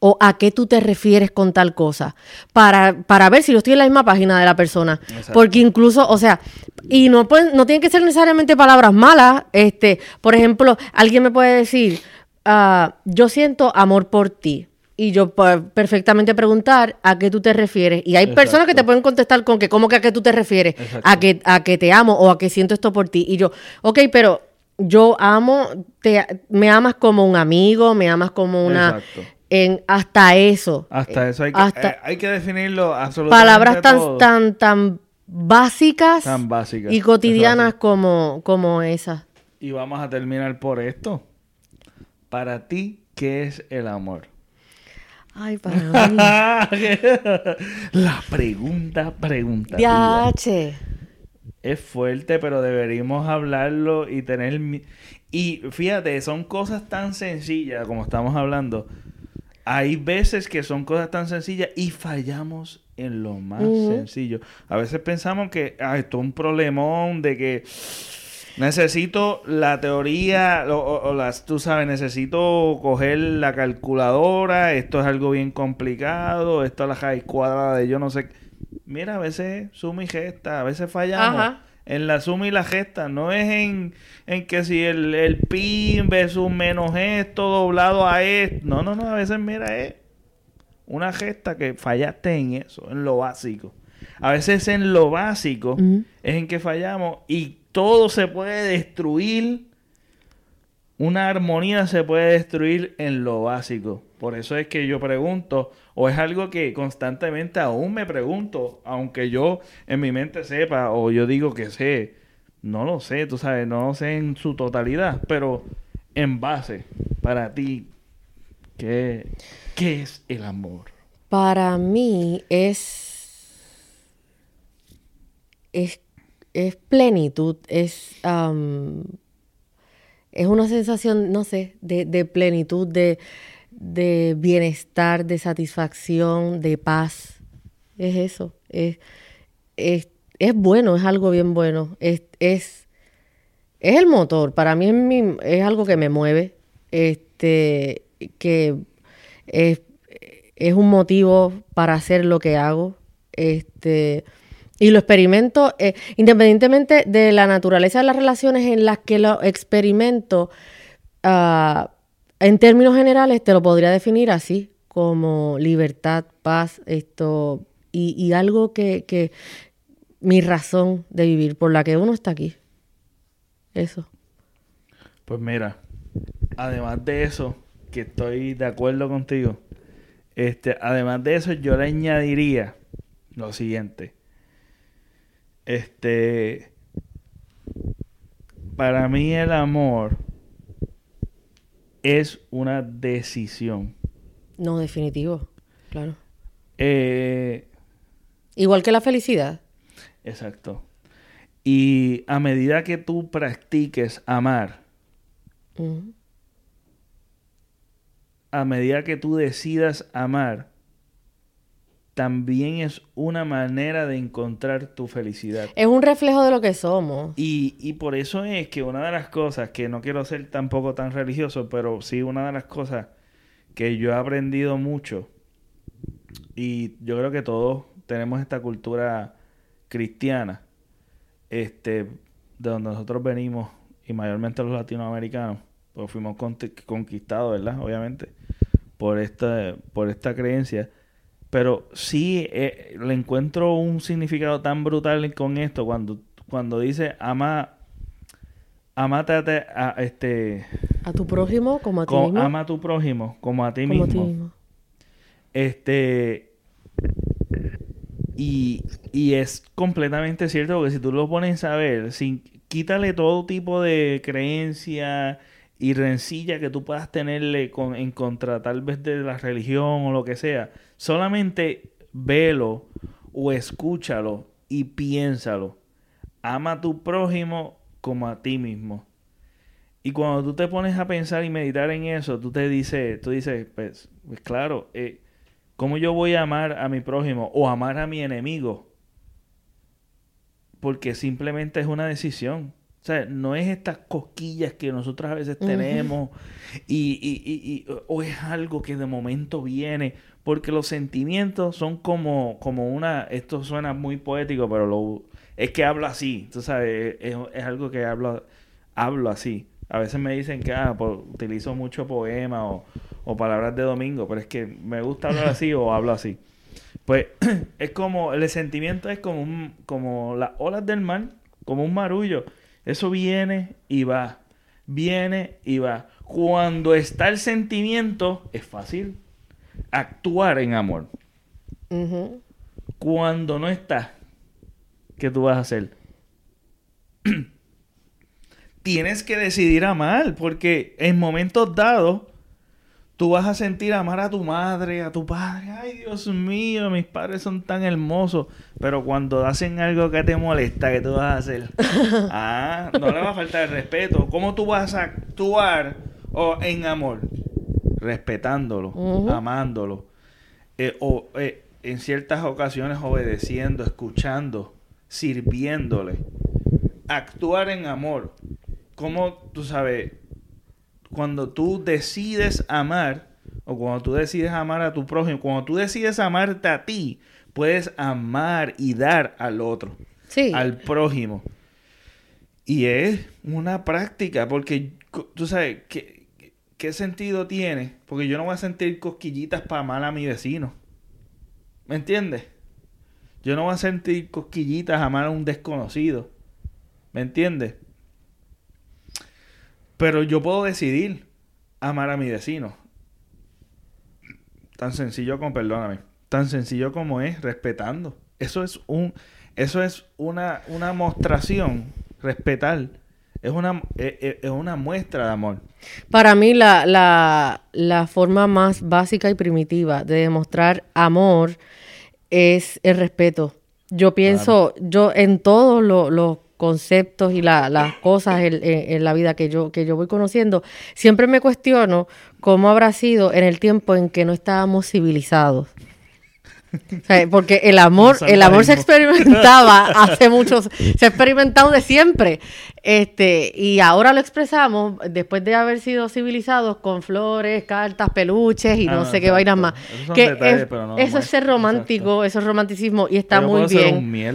o a qué tú te refieres con tal cosa, para, para ver si yo estoy en la misma página de la persona. Porque incluso, o sea, y no, pueden, no tienen que ser necesariamente palabras malas. Este, por ejemplo, alguien me puede decir, ah, yo siento amor por ti. Y yo puedo perfectamente preguntar a qué tú te refieres. Y hay personas que te pueden contestar con que, ¿cómo que a qué tú te refieres? A que, a que te amo o a que siento esto por ti. Y yo, ok, pero yo amo, te, me amas como un amigo, me amas como una... Exacto en hasta eso. Hasta eso hay que, eh, hay que definirlo absolutamente. Palabras tan, tan, tan básicas, tan básicas y cotidianas como, como esas. Y vamos a terminar por esto. Para ti, ¿qué es el amor? Ay, para mí. La pregunta, pregunta. Es fuerte, pero deberíamos hablarlo y tener... Y fíjate, son cosas tan sencillas como estamos hablando hay veces que son cosas tan sencillas y fallamos en lo más sencillo. A veces pensamos que ah, esto es un problemón de que necesito la teoría o, las, tú sabes, necesito coger la calculadora, esto es algo bien complicado, esto es la raíz cuadrada de yo no sé. Mira, a veces suma y gesta, a veces fallamos en la suma y la gesta, no es en, que si el, el pi versus menos esto doblado a esto. No, no, no, a veces mira, es una gesta que fallaste en eso, en lo básico. A veces en lo básico es en que fallamos y todo se puede destruir. Una armonía se puede destruir en lo básico. Por eso es que yo pregunto, o es algo que constantemente aún me pregunto, aunque yo en mi mente sepa, o yo digo que sé, no lo sé, tú sabes, no lo sé en su totalidad, pero en base, para ti, ¿qué, qué es el amor? Para mí es, es, es plenitud, es, es una sensación, no sé, de, de plenitud, de de bienestar, de satisfacción, de paz. Es eso. Es, es, bueno, es algo bien bueno. Es, es, es el motor. Para mí es, es algo que me mueve. Este, que es, es un motivo para hacer lo que hago. Este, y lo experimento, eh, independientemente de la naturaleza de las relaciones en las que lo experimento, uh, en términos generales te lo podría definir así, como libertad, paz, esto, y, algo que, que, mi razón de vivir, por la que uno está aquí. Eso. Pues mira, además de eso, que estoy de acuerdo contigo, este, además de eso, yo le añadiría lo siguiente. Este, para mí el amor es una decisión. No, definitivo, claro. Eh, Igual que la felicidad. Exacto. Y a medida que tú practiques amar, a medida que tú decidas amar, también es una manera de encontrar tu felicidad. Es un reflejo de lo que somos. Y, y, por eso es que una de las cosas, que no quiero ser tampoco tan religioso, pero sí una de las cosas que yo he aprendido mucho, y yo creo que todos tenemos esta cultura cristiana, este, de donde nosotros venimos, y mayormente los latinoamericanos, pues fuimos conquistados, ¿verdad? Obviamente, por esta, por esta creencia pero sí eh, le encuentro un significado tan brutal con esto cuando, cuando dice ama amate a, este a tu prójimo como a ti mismo. Ama a tu prójimo como a ti mismo. Este y, y es completamente cierto porque si tú lo pones a ver, sin quítale todo tipo de creencia y rencilla que tú puedas tenerle con, en contra tal vez de la religión o lo que sea. Solamente velo o escúchalo y piénsalo. Ama a tu prójimo como a ti mismo. Y cuando tú te pones a pensar y meditar en eso, tú te dices, tú dices, pues, pues claro, eh, ¿Cómo yo voy a amar a mi prójimo o amar a mi enemigo? Porque simplemente es una decisión. O sea, no es estas cosquillas que nosotros a veces tenemos y, y, y, o es algo que de momento viene, porque los sentimientos son como, como una, esto suena muy poético, pero lo, es que hablo así, tú sabes, es, algo que hablo, hablo así. A veces me dicen que ah, pues, utilizo mucho poema o, o palabras de domingo, pero es que me gusta hablar así o hablo así. Pues es como, el sentimiento es como, un, como las olas del mar, como un marullo. Eso viene y va, viene y va. Cuando está el sentimiento, es fácil actuar en amor. Cuando no está, ¿qué tú vas a hacer? Tienes que decidir amar, porque en momentos dados tú vas a sentir amar a tu madre, a tu padre. Ay, Dios mío, mis padres son tan hermosos. Pero cuando hacen algo que te molesta, ¿qué tú vas a hacer? ah, no le va a faltar el respeto. ¿Cómo tú vas a actuar oh, en amor? Respetándolo, amándolo. Eh, o eh, en ciertas ocasiones obedeciendo, escuchando, sirviéndole. Actuar en amor. ¿Cómo tú sabes? cuando tú decides amar, o cuando tú decides amar a tu prójimo, cuando tú decides amarte a ti, puedes amar y dar al otro, al prójimo. Y es una práctica, porque tú sabes, ¿qué, ¿qué sentido tiene? Porque yo no voy a sentir cosquillitas para amar a mi vecino. ¿Me entiendes? Yo no voy a sentir cosquillitas a a un desconocido. ¿Me entiendes? Pero yo puedo decidir amar a mi vecino. Tan sencillo como, perdóname, tan sencillo como es respetando. Eso es un, eso es una, una mostración, respetar. Es una, es, una muestra de amor. Para mí la, la, la, forma más básica y primitiva de demostrar amor es el respeto. Yo pienso, yo en todos los conceptos y las cosas en, la vida que yo, que yo voy conociendo, siempre me cuestiono cómo habrá sido en el tiempo en que no estábamos civilizados. Porque el amor, el amor se experimentaba hace muchos, se ha experimentado de siempre. Este, y ahora lo expresamos después de haber sido civilizados con flores, cartas, peluches y no ah, sé qué vainas más. eso es ser romántico, eso es romanticismo y está muy bien.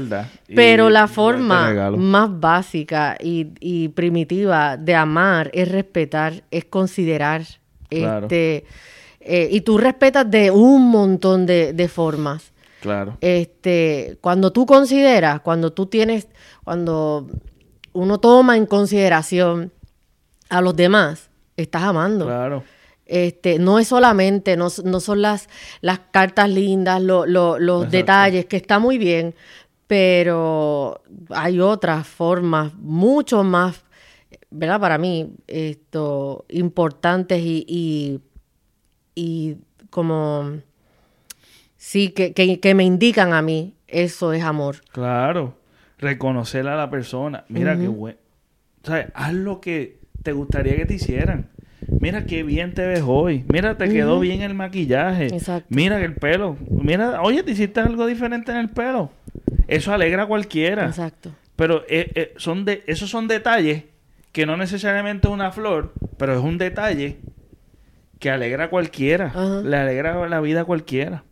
pero la forma más básica y, primitiva de amar es respetar, es considerar. Este, eh, y tú respetas de un montón de, formas. Claro. Este, cuando tú consideras, cuando tú tienes, cuando uno toma en consideración a los demás, estás amando. Claro. Este, no es solamente, no, son las, las cartas lindas, los detalles, que está muy bien, pero hay otras formas mucho más, ¿verdad? Para mí, esto, importantes y y como sí, que, que, me indican a mí, eso es amor. Claro, reconocer a la persona. Mira qué bueno. ¿Sabes? Haz lo que te gustaría que te hicieran. Mira qué bien te ves hoy. Mira, te quedó bien el maquillaje. Exacto. Mira el pelo. Mira, oye, te hiciste algo diferente en el pelo. Eso alegra a cualquiera. Exacto. Pero eh, eh, son de, esos son detalles que no necesariamente es una flor, pero es un detalle que alegra a cualquiera, le alegra la vida a cualquiera.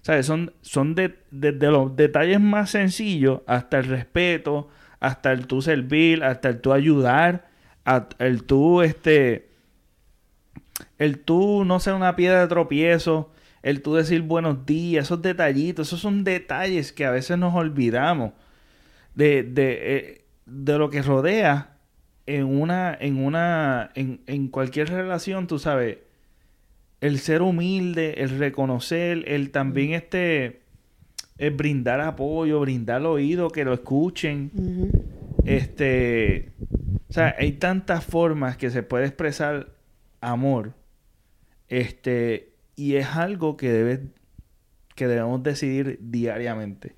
¿Sabes? Son, son de, desde los detalles más sencillos hasta el respeto, hasta el tú servir, hasta el tú ayudar, el tú, este, el tú no ser una piedra de tropiezo, el tú decir buenos días, esos detallitos, esos son detalles que a veces nos olvidamos de, de, eh, de lo que rodea en una, en una, en, en cualquier relación, tú sabes, el ser humilde, el reconocer, el también este, el brindar apoyo, brindar oído, que lo escuchen. Este, o sea, hay tantas formas que se puede expresar amor. Este, y es algo que debe, que debemos decidir diariamente.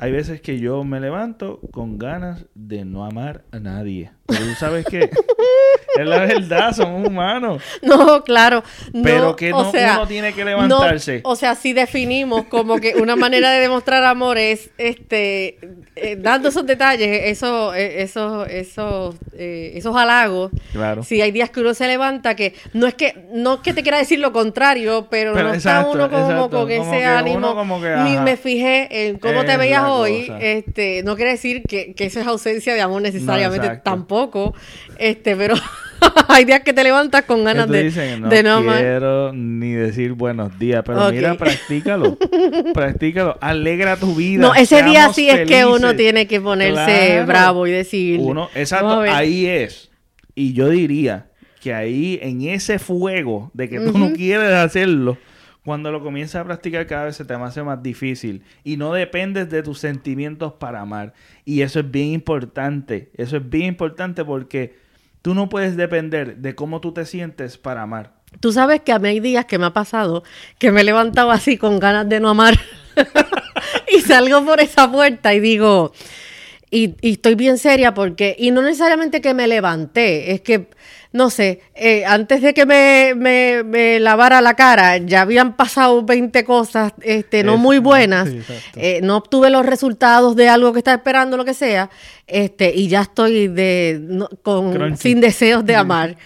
Hay veces que yo me levanto con ganas de no amar a nadie. Pero tú sabes que es la verdad, somos humanos. No, claro. Pero que no, uno tiene que levantarse. o sea, si definimos como que una manera de demostrar amor es este eh, dando esos detalles, esos, eh, esos, esos, eh, esos halagos. Claro. Si hay días que uno se levanta que no es que no es que te quiera decir lo contrario, pero, no está uno como con ese ánimo. Ni me fijé en cómo te veías hoy. Este, no quiere decir que, que eso es ausencia de amor necesariamente tampoco. Este, pero hay días que te levantas con ganas de, no de no quiero ni decir buenos días, pero mira, practícalo. practícalo. Alegra tu vida. No, ese día sí es que uno tiene que ponerse bravo y decir. Uno, exacto, ahí es. Y yo diría que ahí, en ese fuego de que tú no quieres hacerlo, cuando lo comienzas a practicar cada vez se te hace más difícil y no dependes de tus sentimientos para amar. Y eso es bien importante. Eso es bien importante porque Tú no puedes depender de cómo tú te sientes para amar. Tú sabes que a mí hay días que me ha pasado que me he levantado así con ganas de no amar y salgo por esa puerta y digo, y, y, estoy bien seria porque, y no necesariamente que me levanté, es que no sé, eh, antes de que me, me, lavara la cara, ya habían pasado 20 cosas este, no muy buenas, eh, no obtuve los resultados de algo que estaba esperando, lo que sea, este, y ya estoy de, con, sin deseos de amar.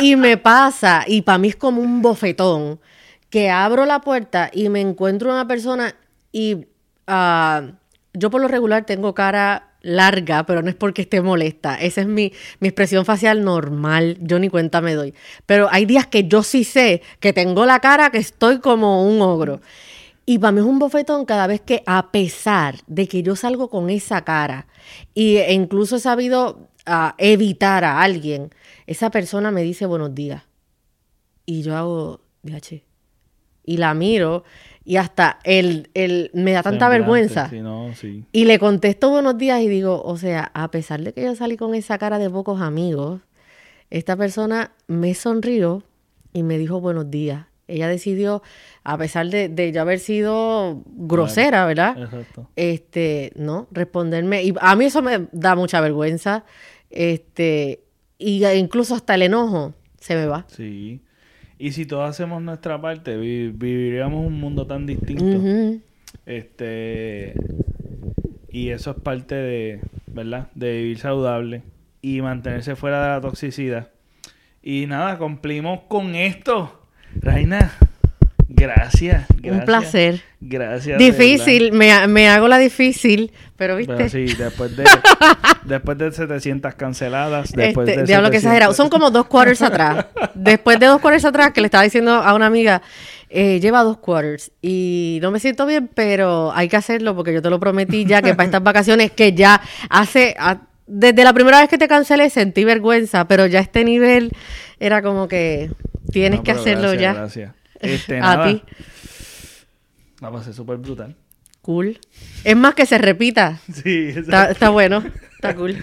y me pasa, y para mí es como un bofetón, que abro la puerta y me encuentro una persona y ah, yo por lo regular tengo cara larga, pero no es porque esté molesta. Esa es mi, mi, expresión facial normal. Yo ni cuenta me doy. Pero hay días que yo sí sé que tengo la cara que estoy como un ogro. Y para mí es un bofetón cada vez que, a pesar de que yo salgo con esa cara, y, e incluso he sabido ah, evitar a alguien, esa persona me dice buenos días. Y yo hago, DH. Y la miro y hasta él, él me da tanta vergüenza. Y le contesto buenos días y digo, o sea, a pesar de que yo salí con esa cara de pocos amigos, esta persona me sonrió y me dijo buenos días. Ella decidió, a pesar de, de yo haber sido grosera, ¿verdad? Exacto. Este, no, responderme. Y a mí eso me da mucha vergüenza. Este, y incluso hasta el enojo se me va. Sí. Y si todos hacemos nuestra parte, viviríamos un mundo tan distinto. Este. Y eso es parte de, ¿verdad? De vivir saludable y mantenerse fuera de la toxicidad. Y nada, cumplimos con esto. Reina, Gracias, Un placer. Gracias. Difícil, me, me, hago la difícil, pero viste. sí, después de, después de 700 canceladas, después este, de. Diablo que exagerado. Son como dos quarters atrás. Después de dos quarters atrás, que le estaba diciendo a una amiga, eh, lleva dos quarters y no me siento bien, pero hay que hacerlo porque yo te lo prometí ya que para estas vacaciones que ya hace. desde la primera vez que te cancelé sentí vergüenza, pero ya este nivel era como que tienes que hacerlo ya. Gracias. Este, a ti. Vamos a ser súper brutal. Cool. Es más que se repita. Sí, está, está bueno. Está cool.